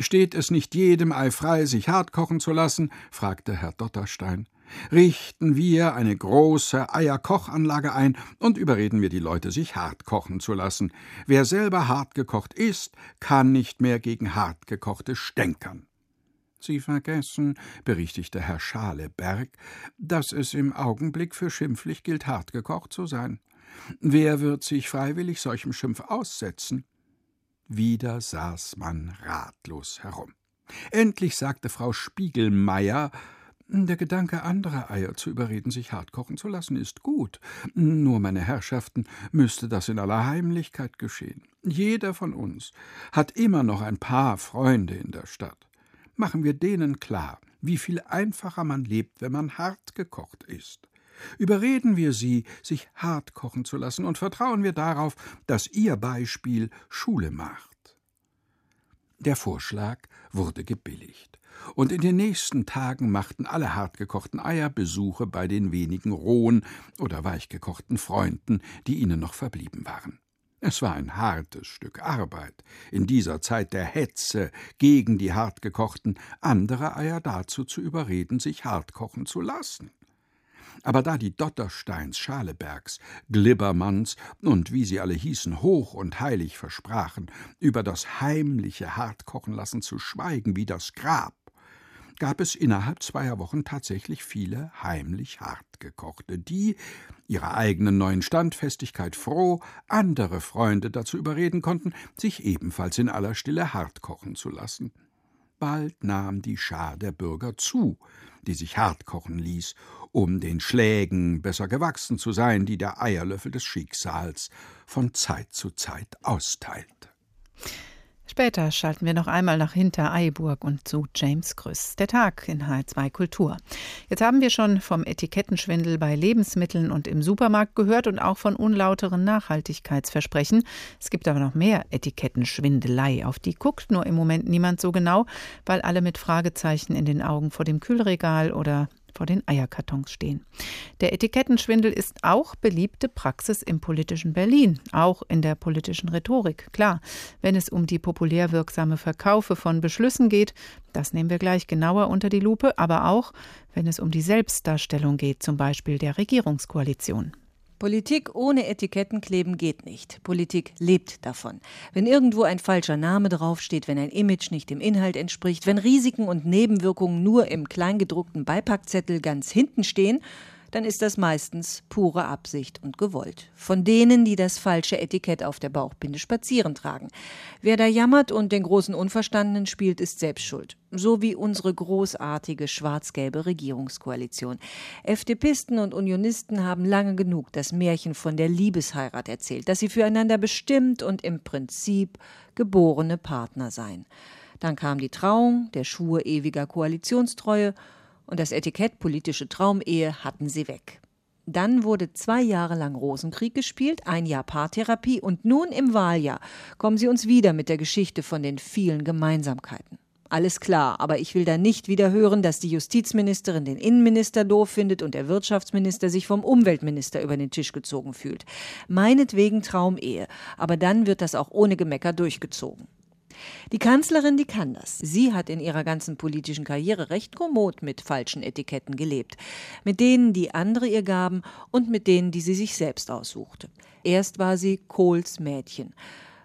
Steht es nicht jedem Ei frei, sich hart kochen zu lassen? fragte Herr Dotterstein richten wir eine große Eierkochanlage ein und überreden wir die Leute, sich hart kochen zu lassen. Wer selber hart gekocht ist, kann nicht mehr gegen hart gekochte stänkern. Sie vergessen, berichtigte Herr Schaleberg, dass es im Augenblick für schimpflich gilt, hart gekocht zu sein. Wer wird sich freiwillig solchem Schimpf aussetzen? Wieder saß man ratlos herum. Endlich sagte Frau Spiegelmeier, der Gedanke, andere Eier zu überreden, sich hart kochen zu lassen, ist gut. Nur, meine Herrschaften, müsste das in aller Heimlichkeit geschehen. Jeder von uns hat immer noch ein paar Freunde in der Stadt. Machen wir denen klar, wie viel einfacher man lebt, wenn man hart gekocht ist. Überreden wir sie, sich hart kochen zu lassen, und vertrauen wir darauf, dass ihr Beispiel Schule macht. Der Vorschlag wurde gebilligt und in den nächsten Tagen machten alle hartgekochten Eier Besuche bei den wenigen rohen oder weichgekochten Freunden, die ihnen noch verblieben waren. Es war ein hartes Stück Arbeit, in dieser Zeit der Hetze gegen die hartgekochten andere Eier dazu zu überreden, sich hart kochen zu lassen. Aber da die Dottersteins, Schalebergs, Glibbermanns und wie sie alle hießen, hoch und heilig versprachen, über das heimliche Hartkochenlassen zu schweigen wie das Grab, gab es innerhalb zweier Wochen tatsächlich viele heimlich hartgekochte, die, ihrer eigenen neuen Standfestigkeit froh, andere Freunde dazu überreden konnten, sich ebenfalls in aller Stille hart kochen zu lassen. Bald nahm die Schar der Bürger zu, die sich hart kochen ließ, um den Schlägen besser gewachsen zu sein, die der Eierlöffel des Schicksals von Zeit zu Zeit austeilt. Später schalten wir noch einmal nach Hinter-Eiburg und zu James Grüss. Der Tag in H2 Kultur. Jetzt haben wir schon vom Etikettenschwindel bei Lebensmitteln und im Supermarkt gehört und auch von unlauteren Nachhaltigkeitsversprechen. Es gibt aber noch mehr Etikettenschwindelei. Auf die guckt nur im Moment niemand so genau, weil alle mit Fragezeichen in den Augen vor dem Kühlregal oder vor den Eierkartons stehen. Der Etikettenschwindel ist auch beliebte Praxis im politischen Berlin, auch in der politischen Rhetorik. Klar, wenn es um die populär wirksame Verkaufe von Beschlüssen geht, das nehmen wir gleich genauer unter die Lupe, aber auch, wenn es um die Selbstdarstellung geht, zum Beispiel der Regierungskoalition. Politik ohne Etikettenkleben geht nicht. Politik lebt davon. Wenn irgendwo ein falscher Name draufsteht, wenn ein Image nicht dem Inhalt entspricht, wenn Risiken und Nebenwirkungen nur im kleingedruckten Beipackzettel ganz hinten stehen, dann ist das meistens pure Absicht und gewollt. Von denen, die das falsche Etikett auf der Bauchbinde spazieren tragen. Wer da jammert und den großen Unverstandenen spielt, ist selbst schuld. So wie unsere großartige schwarz-gelbe Regierungskoalition. FDPisten und Unionisten haben lange genug das Märchen von der Liebesheirat erzählt, dass sie füreinander bestimmt und im Prinzip geborene Partner seien. Dann kam die Trauung, der Schwur ewiger Koalitionstreue und das Etikett politische Traumehe hatten sie weg. Dann wurde zwei Jahre lang Rosenkrieg gespielt, ein Jahr Paartherapie und nun im Wahljahr kommen sie uns wieder mit der Geschichte von den vielen Gemeinsamkeiten. Alles klar, aber ich will da nicht wieder hören, dass die Justizministerin den Innenminister doof findet und der Wirtschaftsminister sich vom Umweltminister über den Tisch gezogen fühlt. Meinetwegen Traumehe, aber dann wird das auch ohne Gemecker durchgezogen. Die Kanzlerin, die kann das. Sie hat in ihrer ganzen politischen Karriere recht kommod mit falschen Etiketten gelebt. Mit denen, die andere ihr gaben und mit denen, die sie sich selbst aussuchte. Erst war sie Kohls Mädchen.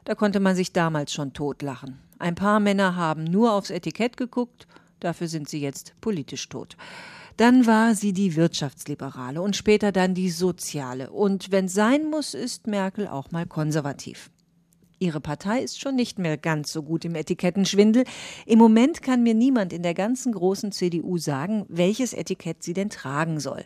Da konnte man sich damals schon totlachen. Ein paar Männer haben nur aufs Etikett geguckt, dafür sind sie jetzt politisch tot. Dann war sie die Wirtschaftsliberale und später dann die Soziale. Und wenn sein muss, ist Merkel auch mal konservativ. Ihre Partei ist schon nicht mehr ganz so gut im Etikettenschwindel. Im Moment kann mir niemand in der ganzen großen CDU sagen, welches Etikett sie denn tragen soll.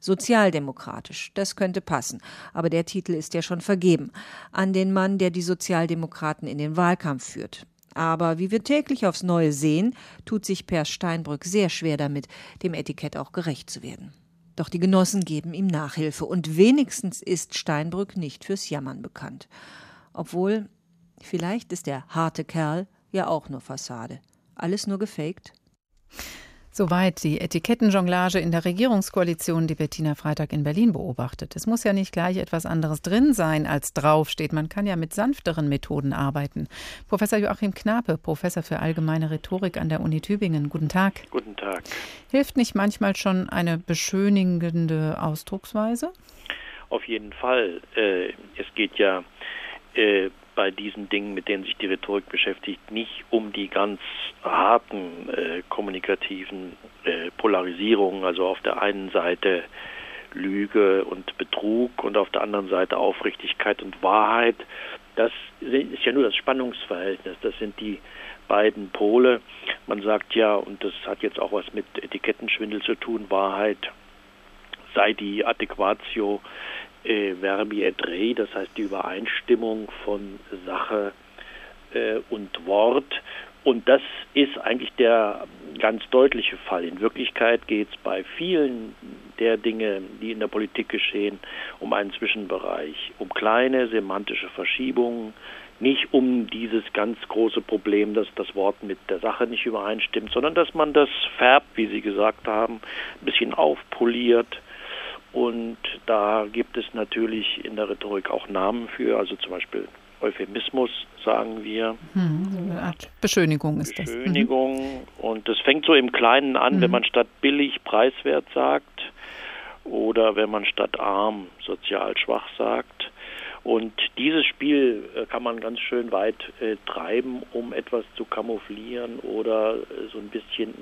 Sozialdemokratisch, das könnte passen, aber der Titel ist ja schon vergeben an den Mann, der die Sozialdemokraten in den Wahlkampf führt. Aber wie wir täglich aufs Neue sehen, tut sich Per Steinbrück sehr schwer damit, dem Etikett auch gerecht zu werden. Doch die Genossen geben ihm Nachhilfe und wenigstens ist Steinbrück nicht fürs Jammern bekannt. Obwohl, vielleicht ist der harte Kerl ja auch nur Fassade. Alles nur gefaked. Soweit die Etikettenjonglage in der Regierungskoalition, die Bettina Freitag in Berlin beobachtet. Es muss ja nicht gleich etwas anderes drin sein, als draufsteht. Man kann ja mit sanfteren Methoden arbeiten. Professor Joachim Knape, Professor für allgemeine Rhetorik an der Uni Tübingen. Guten Tag. Guten Tag. Hilft nicht manchmal schon eine beschönigende Ausdrucksweise? Auf jeden Fall. Äh, es geht ja äh, bei diesen Dingen, mit denen sich die Rhetorik beschäftigt, nicht um die ganz harten äh, kommunikativen äh, Polarisierungen, also auf der einen Seite Lüge und Betrug und auf der anderen Seite Aufrichtigkeit und Wahrheit. Das ist ja nur das Spannungsverhältnis, das sind die beiden Pole. Man sagt ja, und das hat jetzt auch was mit Etikettenschwindel zu tun, Wahrheit sei die Adäquatio äh, Verbi et Re, das heißt die Übereinstimmung von Sache äh, und Wort. Und das ist eigentlich der ganz deutliche Fall. In Wirklichkeit geht es bei vielen der Dinge, die in der Politik geschehen, um einen Zwischenbereich, um kleine semantische Verschiebungen, nicht um dieses ganz große Problem, dass das Wort mit der Sache nicht übereinstimmt, sondern dass man das färbt, wie Sie gesagt haben, ein bisschen aufpoliert, und da gibt es natürlich in der Rhetorik auch Namen für, also zum Beispiel Euphemismus, sagen wir. Hm, eine Art Beschönigung ist das. Beschönigung. Mhm. Und das fängt so im Kleinen an, mhm. wenn man statt billig preiswert sagt oder wenn man statt arm sozial schwach sagt. Und dieses Spiel äh, kann man ganz schön weit äh, treiben, um etwas zu kamouflieren oder äh, so ein bisschen,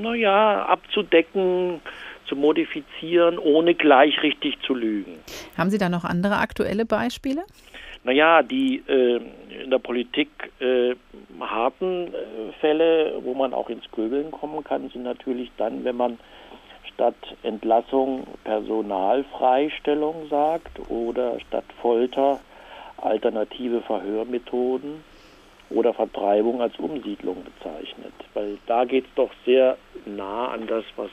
naja, abzudecken, zu modifizieren, ohne gleich richtig zu lügen. Haben Sie da noch andere aktuelle Beispiele? Naja, die äh, in der Politik äh, harten äh, Fälle, wo man auch ins Grübeln kommen kann, sind natürlich dann, wenn man statt Entlassung Personalfreistellung sagt oder statt Folter alternative Verhörmethoden oder Vertreibung als Umsiedlung bezeichnet. Weil da geht es doch sehr nah an das, was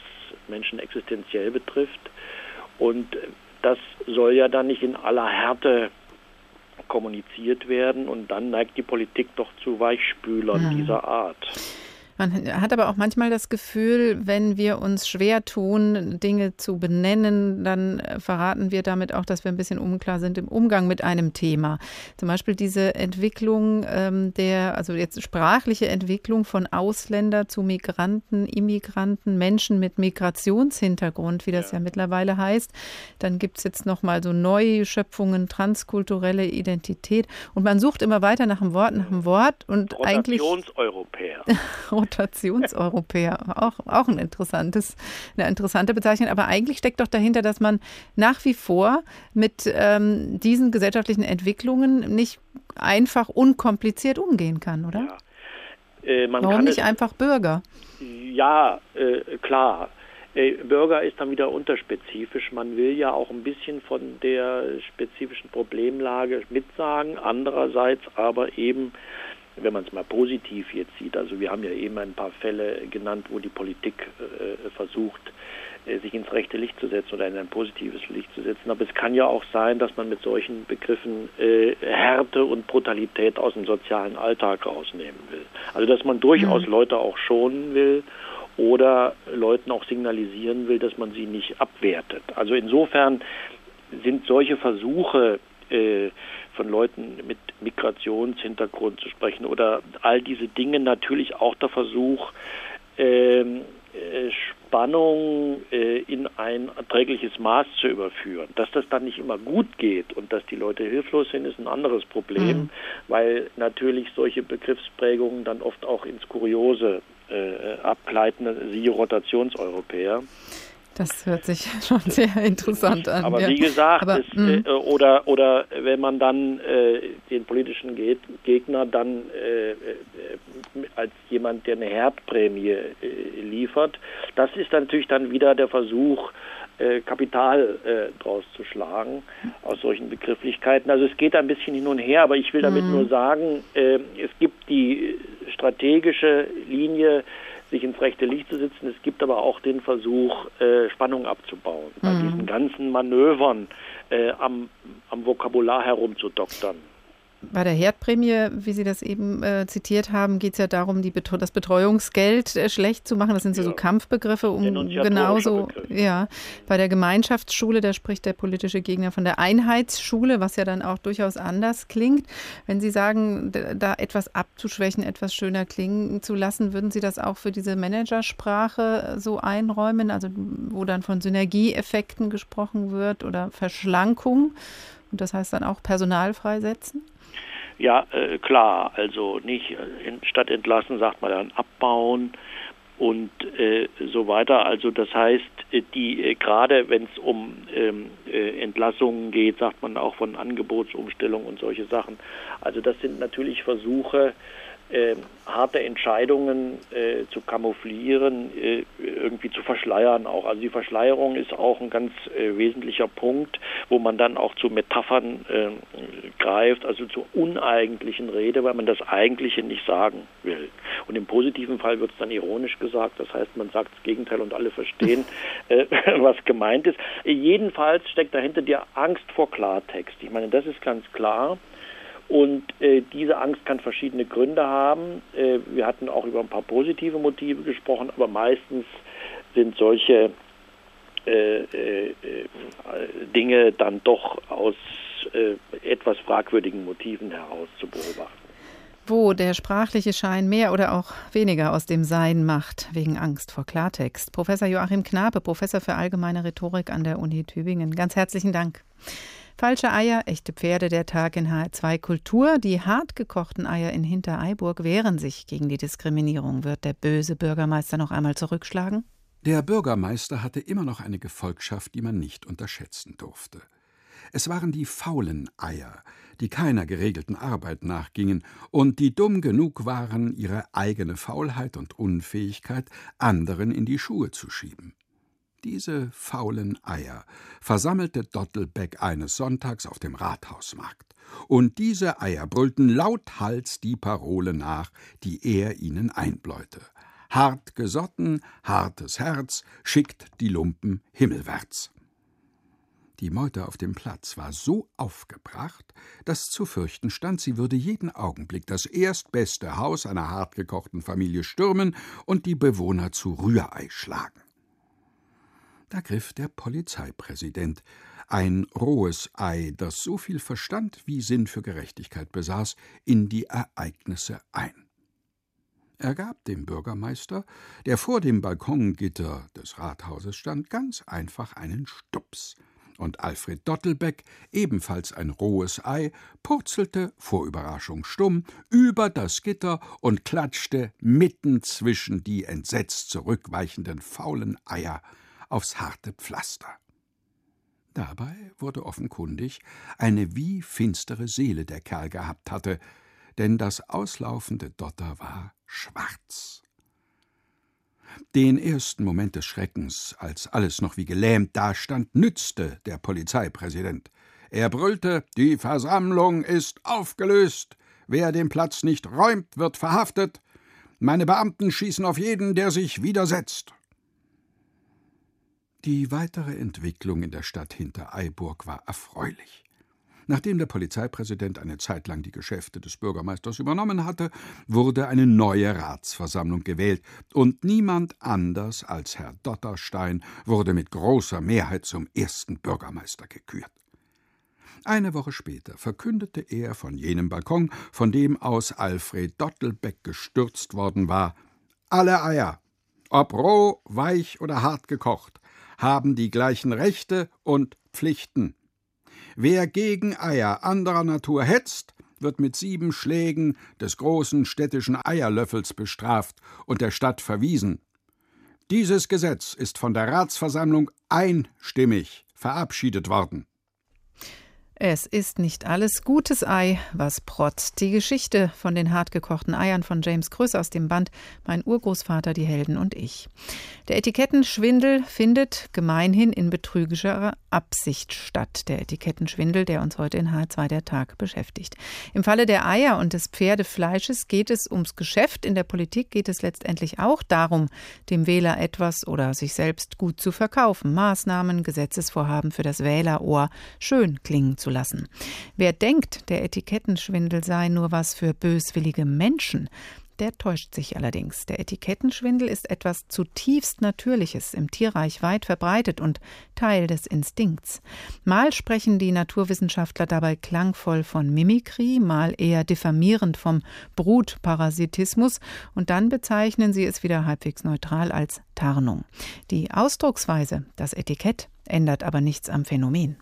Menschen existenziell betrifft. Und das soll ja dann nicht in aller Härte kommuniziert werden und dann neigt die Politik doch zu Weichspülern mhm. dieser Art. Man hat aber auch manchmal das Gefühl, wenn wir uns schwer tun, Dinge zu benennen, dann äh, verraten wir damit auch, dass wir ein bisschen unklar sind im Umgang mit einem Thema. Zum Beispiel diese Entwicklung ähm, der, also jetzt sprachliche Entwicklung von Ausländer zu Migranten, Immigranten, Menschen mit Migrationshintergrund, wie das ja, ja mittlerweile heißt. Dann gibt es jetzt nochmal so Neuschöpfungen, transkulturelle Identität. Und man sucht immer weiter nach einem Wort, nach einem Wort. Und eigentlich. Rotationseuropäer. Mutationseuropäer. Auch, auch ein interessantes, eine interessante Bezeichnung. Aber eigentlich steckt doch dahinter, dass man nach wie vor mit ähm, diesen gesellschaftlichen Entwicklungen nicht einfach unkompliziert umgehen kann, oder? Ja. Äh, Warum nicht einfach Bürger? Ja, äh, klar. Äh, Bürger ist dann wieder unterspezifisch. Man will ja auch ein bisschen von der spezifischen Problemlage mitsagen, andererseits aber eben wenn man es mal positiv jetzt sieht, also wir haben ja eben ein paar Fälle genannt, wo die Politik äh, versucht, äh, sich ins rechte Licht zu setzen oder in ein positives Licht zu setzen. Aber es kann ja auch sein, dass man mit solchen Begriffen äh, Härte und Brutalität aus dem sozialen Alltag rausnehmen will. Also dass man durchaus mhm. Leute auch schonen will oder Leuten auch signalisieren will, dass man sie nicht abwertet. Also insofern sind solche Versuche, äh, von Leuten mit Migrationshintergrund zu sprechen oder all diese Dinge natürlich auch der Versuch, ähm, äh, Spannung äh, in ein erträgliches Maß zu überführen. Dass das dann nicht immer gut geht und dass die Leute hilflos sind, ist ein anderes Problem, mhm. weil natürlich solche Begriffsprägungen dann oft auch ins Kuriose äh, abgleiten, siehe Rotationseuropäer. Das hört sich schon sehr interessant an. Aber ja. wie gesagt, Aber, es, hm. äh, oder, oder wenn man dann äh, den politischen Gegner dann äh, äh, als jemand, der eine Herdprämie äh, liefert, das ist natürlich dann wieder der Versuch, äh, Kapital draus zu schlagen aus solchen Begrifflichkeiten. Also es geht ein bisschen hin und her, aber ich will damit hm. nur sagen, es gibt die strategische Linie, sich ins rechte Licht zu setzen. Es gibt aber auch den Versuch, äh, Spannung abzubauen, bei mhm. diesen ganzen Manövern äh, am, am Vokabular herumzudoktern. Bei der Herdprämie, wie Sie das eben äh, zitiert haben, geht es ja darum, die das Betreuungsgeld äh, schlecht zu machen. Das sind so, ja. so Kampfbegriffe, um genauso, Begriff. ja. Bei der Gemeinschaftsschule, da spricht der politische Gegner von der Einheitsschule, was ja dann auch durchaus anders klingt. Wenn Sie sagen, da etwas abzuschwächen, etwas schöner klingen zu lassen, würden Sie das auch für diese Managersprache äh, so einräumen, also wo dann von Synergieeffekten gesprochen wird oder Verschlankung? Und das heißt dann auch Personal freisetzen? Ja, äh, klar. Also nicht äh, statt entlassen sagt man dann abbauen und äh, so weiter. Also das heißt, äh, die äh, gerade wenn es um ähm, äh, Entlassungen geht, sagt man auch von Angebotsumstellung und solche Sachen. Also das sind natürlich Versuche, äh, harte Entscheidungen äh, zu kamouflieren, äh, irgendwie zu verschleiern auch. Also die Verschleierung ist auch ein ganz äh, wesentlicher Punkt, wo man dann auch zu Metaphern äh, greift, also zur uneigentlichen Rede, weil man das Eigentliche nicht sagen will. Und im positiven Fall wird es dann ironisch gesagt, das heißt, man sagt das Gegenteil und alle verstehen, äh, was gemeint ist. Jedenfalls steckt dahinter die Angst vor Klartext. Ich meine, das ist ganz klar. Und äh, diese Angst kann verschiedene Gründe haben. Äh, wir hatten auch über ein paar positive Motive gesprochen, aber meistens sind solche äh, äh Dinge dann doch aus äh, etwas fragwürdigen Motiven heraus zu beobachten. Wo der sprachliche Schein mehr oder auch weniger aus dem Sein macht, wegen Angst vor Klartext. Professor Joachim Knape, Professor für allgemeine Rhetorik an der Uni Tübingen. Ganz herzlichen Dank. Falsche Eier, echte Pferde, der Tag in HR2 Kultur. Die hart gekochten Eier in Hintereiburg wehren sich gegen die Diskriminierung. Wird der böse Bürgermeister noch einmal zurückschlagen? Der Bürgermeister hatte immer noch eine Gefolgschaft, die man nicht unterschätzen durfte. Es waren die faulen Eier, die keiner geregelten Arbeit nachgingen und die dumm genug waren, ihre eigene Faulheit und Unfähigkeit anderen in die Schuhe zu schieben. Diese faulen Eier versammelte Dottelbeck eines Sonntags auf dem Rathausmarkt. Und diese Eier brüllten lauthals die Parole nach, die er ihnen einbläute. Hart gesotten, hartes Herz, schickt die Lumpen himmelwärts. Die Meute auf dem Platz war so aufgebracht, dass zu fürchten stand, sie würde jeden Augenblick das erstbeste Haus einer hartgekochten Familie stürmen und die Bewohner zu Rührei schlagen. Da griff der Polizeipräsident, ein rohes Ei, das so viel Verstand wie Sinn für Gerechtigkeit besaß, in die Ereignisse ein. Er gab dem Bürgermeister, der vor dem Balkongitter des Rathauses stand, ganz einfach einen Stups, und Alfred Dottelbeck, ebenfalls ein rohes Ei, purzelte, vor Überraschung stumm, über das Gitter und klatschte mitten zwischen die entsetzt zurückweichenden faulen Eier aufs harte Pflaster. Dabei wurde offenkundig eine wie finstere Seele der Kerl gehabt hatte, denn das auslaufende Dotter war schwarz. Den ersten Moment des Schreckens, als alles noch wie gelähmt dastand, nützte der Polizeipräsident. Er brüllte Die Versammlung ist aufgelöst. Wer den Platz nicht räumt, wird verhaftet. Meine Beamten schießen auf jeden, der sich widersetzt. Die weitere Entwicklung in der Stadt Hintereiburg war erfreulich. Nachdem der Polizeipräsident eine Zeit lang die Geschäfte des Bürgermeisters übernommen hatte, wurde eine neue Ratsversammlung gewählt, und niemand anders als Herr Dotterstein wurde mit großer Mehrheit zum ersten Bürgermeister gekürt. Eine Woche später verkündete er von jenem Balkon, von dem aus Alfred Dottelbeck gestürzt worden war, alle Eier, ob roh, weich oder hart gekocht, haben die gleichen Rechte und Pflichten. Wer gegen Eier anderer Natur hetzt, wird mit sieben Schlägen des großen städtischen Eierlöffels bestraft und der Stadt verwiesen. Dieses Gesetz ist von der Ratsversammlung einstimmig verabschiedet worden. Es ist nicht alles gutes Ei, was protzt. Die Geschichte von den hartgekochten Eiern von James Kröss aus dem Band Mein Urgroßvater, die Helden und ich. Der Etikettenschwindel findet gemeinhin in betrügerischer Absicht statt. Der Etikettenschwindel, der uns heute in H2 der Tag beschäftigt. Im Falle der Eier und des Pferdefleisches geht es ums Geschäft. In der Politik geht es letztendlich auch darum, dem Wähler etwas oder sich selbst gut zu verkaufen. Maßnahmen, Gesetzesvorhaben für das Wählerohr schön klingen zu lassen. Wer denkt, der Etikettenschwindel sei nur was für böswillige Menschen, der täuscht sich allerdings. Der Etikettenschwindel ist etwas zutiefst Natürliches, im Tierreich weit verbreitet und Teil des Instinkts. Mal sprechen die Naturwissenschaftler dabei klangvoll von Mimikrie, mal eher diffamierend vom Brutparasitismus und dann bezeichnen sie es wieder halbwegs neutral als Tarnung. Die Ausdrucksweise, das Etikett, ändert aber nichts am Phänomen.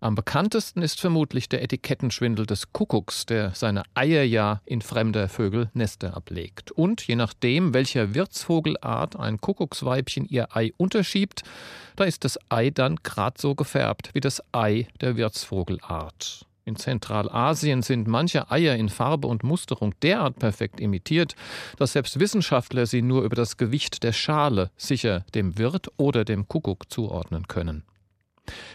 Am bekanntesten ist vermutlich der Etikettenschwindel des Kuckucks, der seine Eier ja in fremder Vögel Nester ablegt. Und je nachdem, welcher Wirtsvogelart ein Kuckucksweibchen ihr Ei unterschiebt, da ist das Ei dann grad so gefärbt wie das Ei der Wirtsvogelart. In Zentralasien sind manche Eier in Farbe und Musterung derart perfekt imitiert, dass selbst Wissenschaftler sie nur über das Gewicht der Schale sicher dem Wirt oder dem Kuckuck zuordnen können.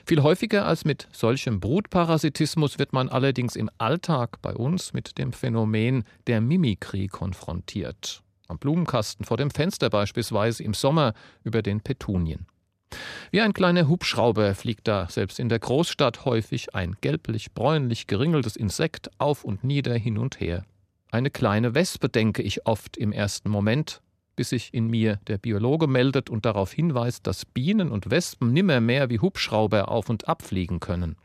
Viel häufiger als mit solchem Brutparasitismus wird man allerdings im Alltag bei uns mit dem Phänomen der Mimikrie konfrontiert. Am Blumenkasten vor dem Fenster beispielsweise im Sommer über den Petunien. Wie ein kleiner Hubschrauber fliegt da selbst in der Großstadt häufig ein gelblich-bräunlich geringeltes Insekt auf und nieder hin und her. Eine kleine Wespe denke ich oft im ersten Moment, bis sich in mir der Biologe meldet und darauf hinweist, dass Bienen und Wespen nimmermehr wie Hubschrauber auf und ab fliegen können.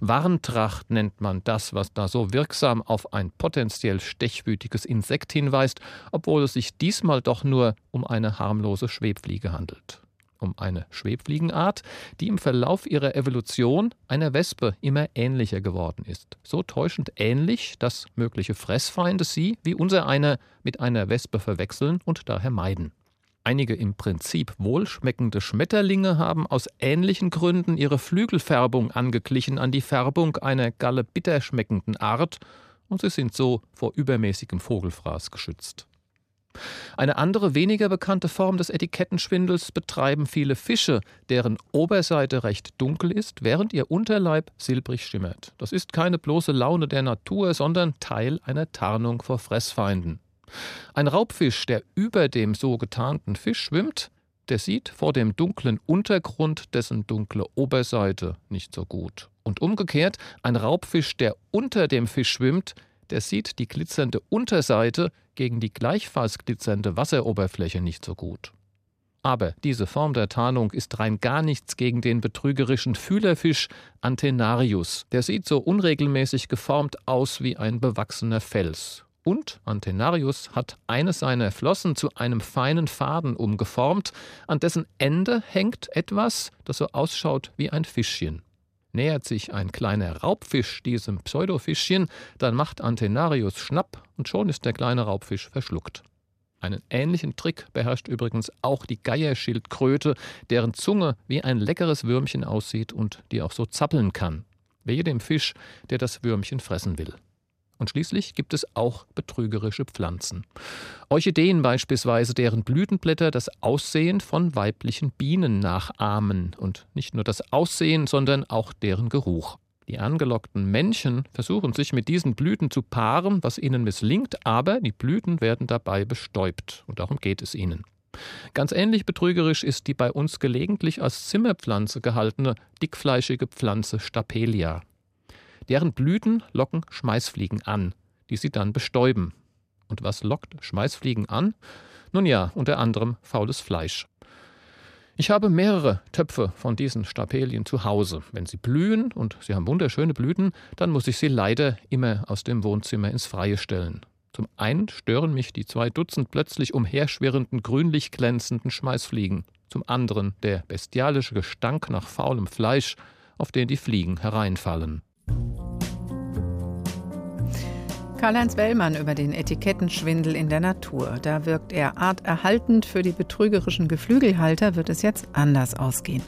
Warntracht nennt man das, was da so wirksam auf ein potenziell stechwütiges Insekt hinweist, obwohl es sich diesmal doch nur um eine harmlose Schwebfliege handelt um eine Schwebfliegenart, die im Verlauf ihrer Evolution einer Wespe immer ähnlicher geworden ist. So täuschend ähnlich, dass mögliche Fressfeinde sie, wie unser einer, mit einer Wespe verwechseln und daher meiden. Einige im Prinzip wohlschmeckende Schmetterlinge haben aus ähnlichen Gründen ihre Flügelfärbung angeglichen an die Färbung einer Galle bitterschmeckenden Art, und sie sind so vor übermäßigem Vogelfraß geschützt. Eine andere, weniger bekannte Form des Etikettenschwindels betreiben viele Fische, deren Oberseite recht dunkel ist, während ihr Unterleib silbrig schimmert. Das ist keine bloße Laune der Natur, sondern Teil einer Tarnung vor Fressfeinden. Ein Raubfisch, der über dem so getarnten Fisch schwimmt, der sieht vor dem dunklen Untergrund dessen dunkle Oberseite nicht so gut. Und umgekehrt, ein Raubfisch, der unter dem Fisch schwimmt, der sieht die glitzernde Unterseite gegen die gleichfalls glitzernde Wasseroberfläche nicht so gut. Aber diese Form der Tarnung ist rein gar nichts gegen den betrügerischen Fühlerfisch Antennarius. Der sieht so unregelmäßig geformt aus wie ein bewachsener Fels. Und Antennarius hat eine seiner Flossen zu einem feinen Faden umgeformt, an dessen Ende hängt etwas, das so ausschaut wie ein Fischchen. Nähert sich ein kleiner Raubfisch diesem Pseudofischchen, dann macht Antennarius Schnapp und schon ist der kleine Raubfisch verschluckt. Einen ähnlichen Trick beherrscht übrigens auch die Geierschildkröte, deren Zunge wie ein leckeres Würmchen aussieht und die auch so zappeln kann. Wehe dem Fisch, der das Würmchen fressen will. Und schließlich gibt es auch betrügerische Pflanzen. Orchideen beispielsweise, deren Blütenblätter das Aussehen von weiblichen Bienen nachahmen. Und nicht nur das Aussehen, sondern auch deren Geruch. Die angelockten Männchen versuchen sich mit diesen Blüten zu paaren, was ihnen misslingt, aber die Blüten werden dabei bestäubt. Und darum geht es ihnen. Ganz ähnlich betrügerisch ist die bei uns gelegentlich als Zimmerpflanze gehaltene dickfleischige Pflanze Stapelia. Deren Blüten locken Schmeißfliegen an, die sie dann bestäuben. Und was lockt Schmeißfliegen an? Nun ja, unter anderem faules Fleisch. Ich habe mehrere Töpfe von diesen Stapelien zu Hause. Wenn sie blühen und sie haben wunderschöne Blüten, dann muss ich sie leider immer aus dem Wohnzimmer ins Freie stellen. Zum einen stören mich die zwei Dutzend plötzlich umherschwirrenden, grünlich glänzenden Schmeißfliegen. Zum anderen der bestialische Gestank nach faulem Fleisch, auf den die Fliegen hereinfallen. Karl-Heinz Wellmann über den Etikettenschwindel in der Natur. Da wirkt er arterhaltend. Für die betrügerischen Geflügelhalter wird es jetzt anders ausgehen.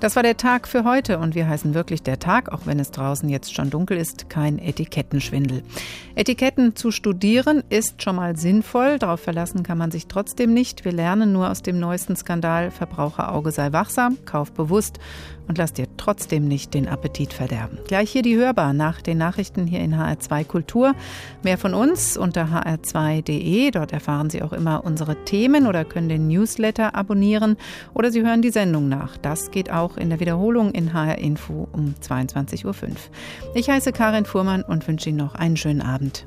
Das war der Tag für heute und wir heißen wirklich der Tag, auch wenn es draußen jetzt schon dunkel ist, kein Etikettenschwindel. Etiketten zu studieren ist schon mal sinnvoll. Darauf verlassen kann man sich trotzdem nicht. Wir lernen nur aus dem neuesten Skandal. Verbraucherauge sei wachsam, kauf bewusst und lass dir trotzdem nicht den Appetit verderben. Gleich hier die Hörbar nach den Nachrichten hier in HR2 Kultur. Mehr von uns unter hr2.de. Dort erfahren Sie auch immer unsere Themen oder können den Newsletter abonnieren oder Sie hören die Sendung nach. Das geht auch in der Wiederholung in HR Info um 22.05 Uhr. Ich heiße Karin Fuhrmann und wünsche Ihnen noch einen schönen Abend.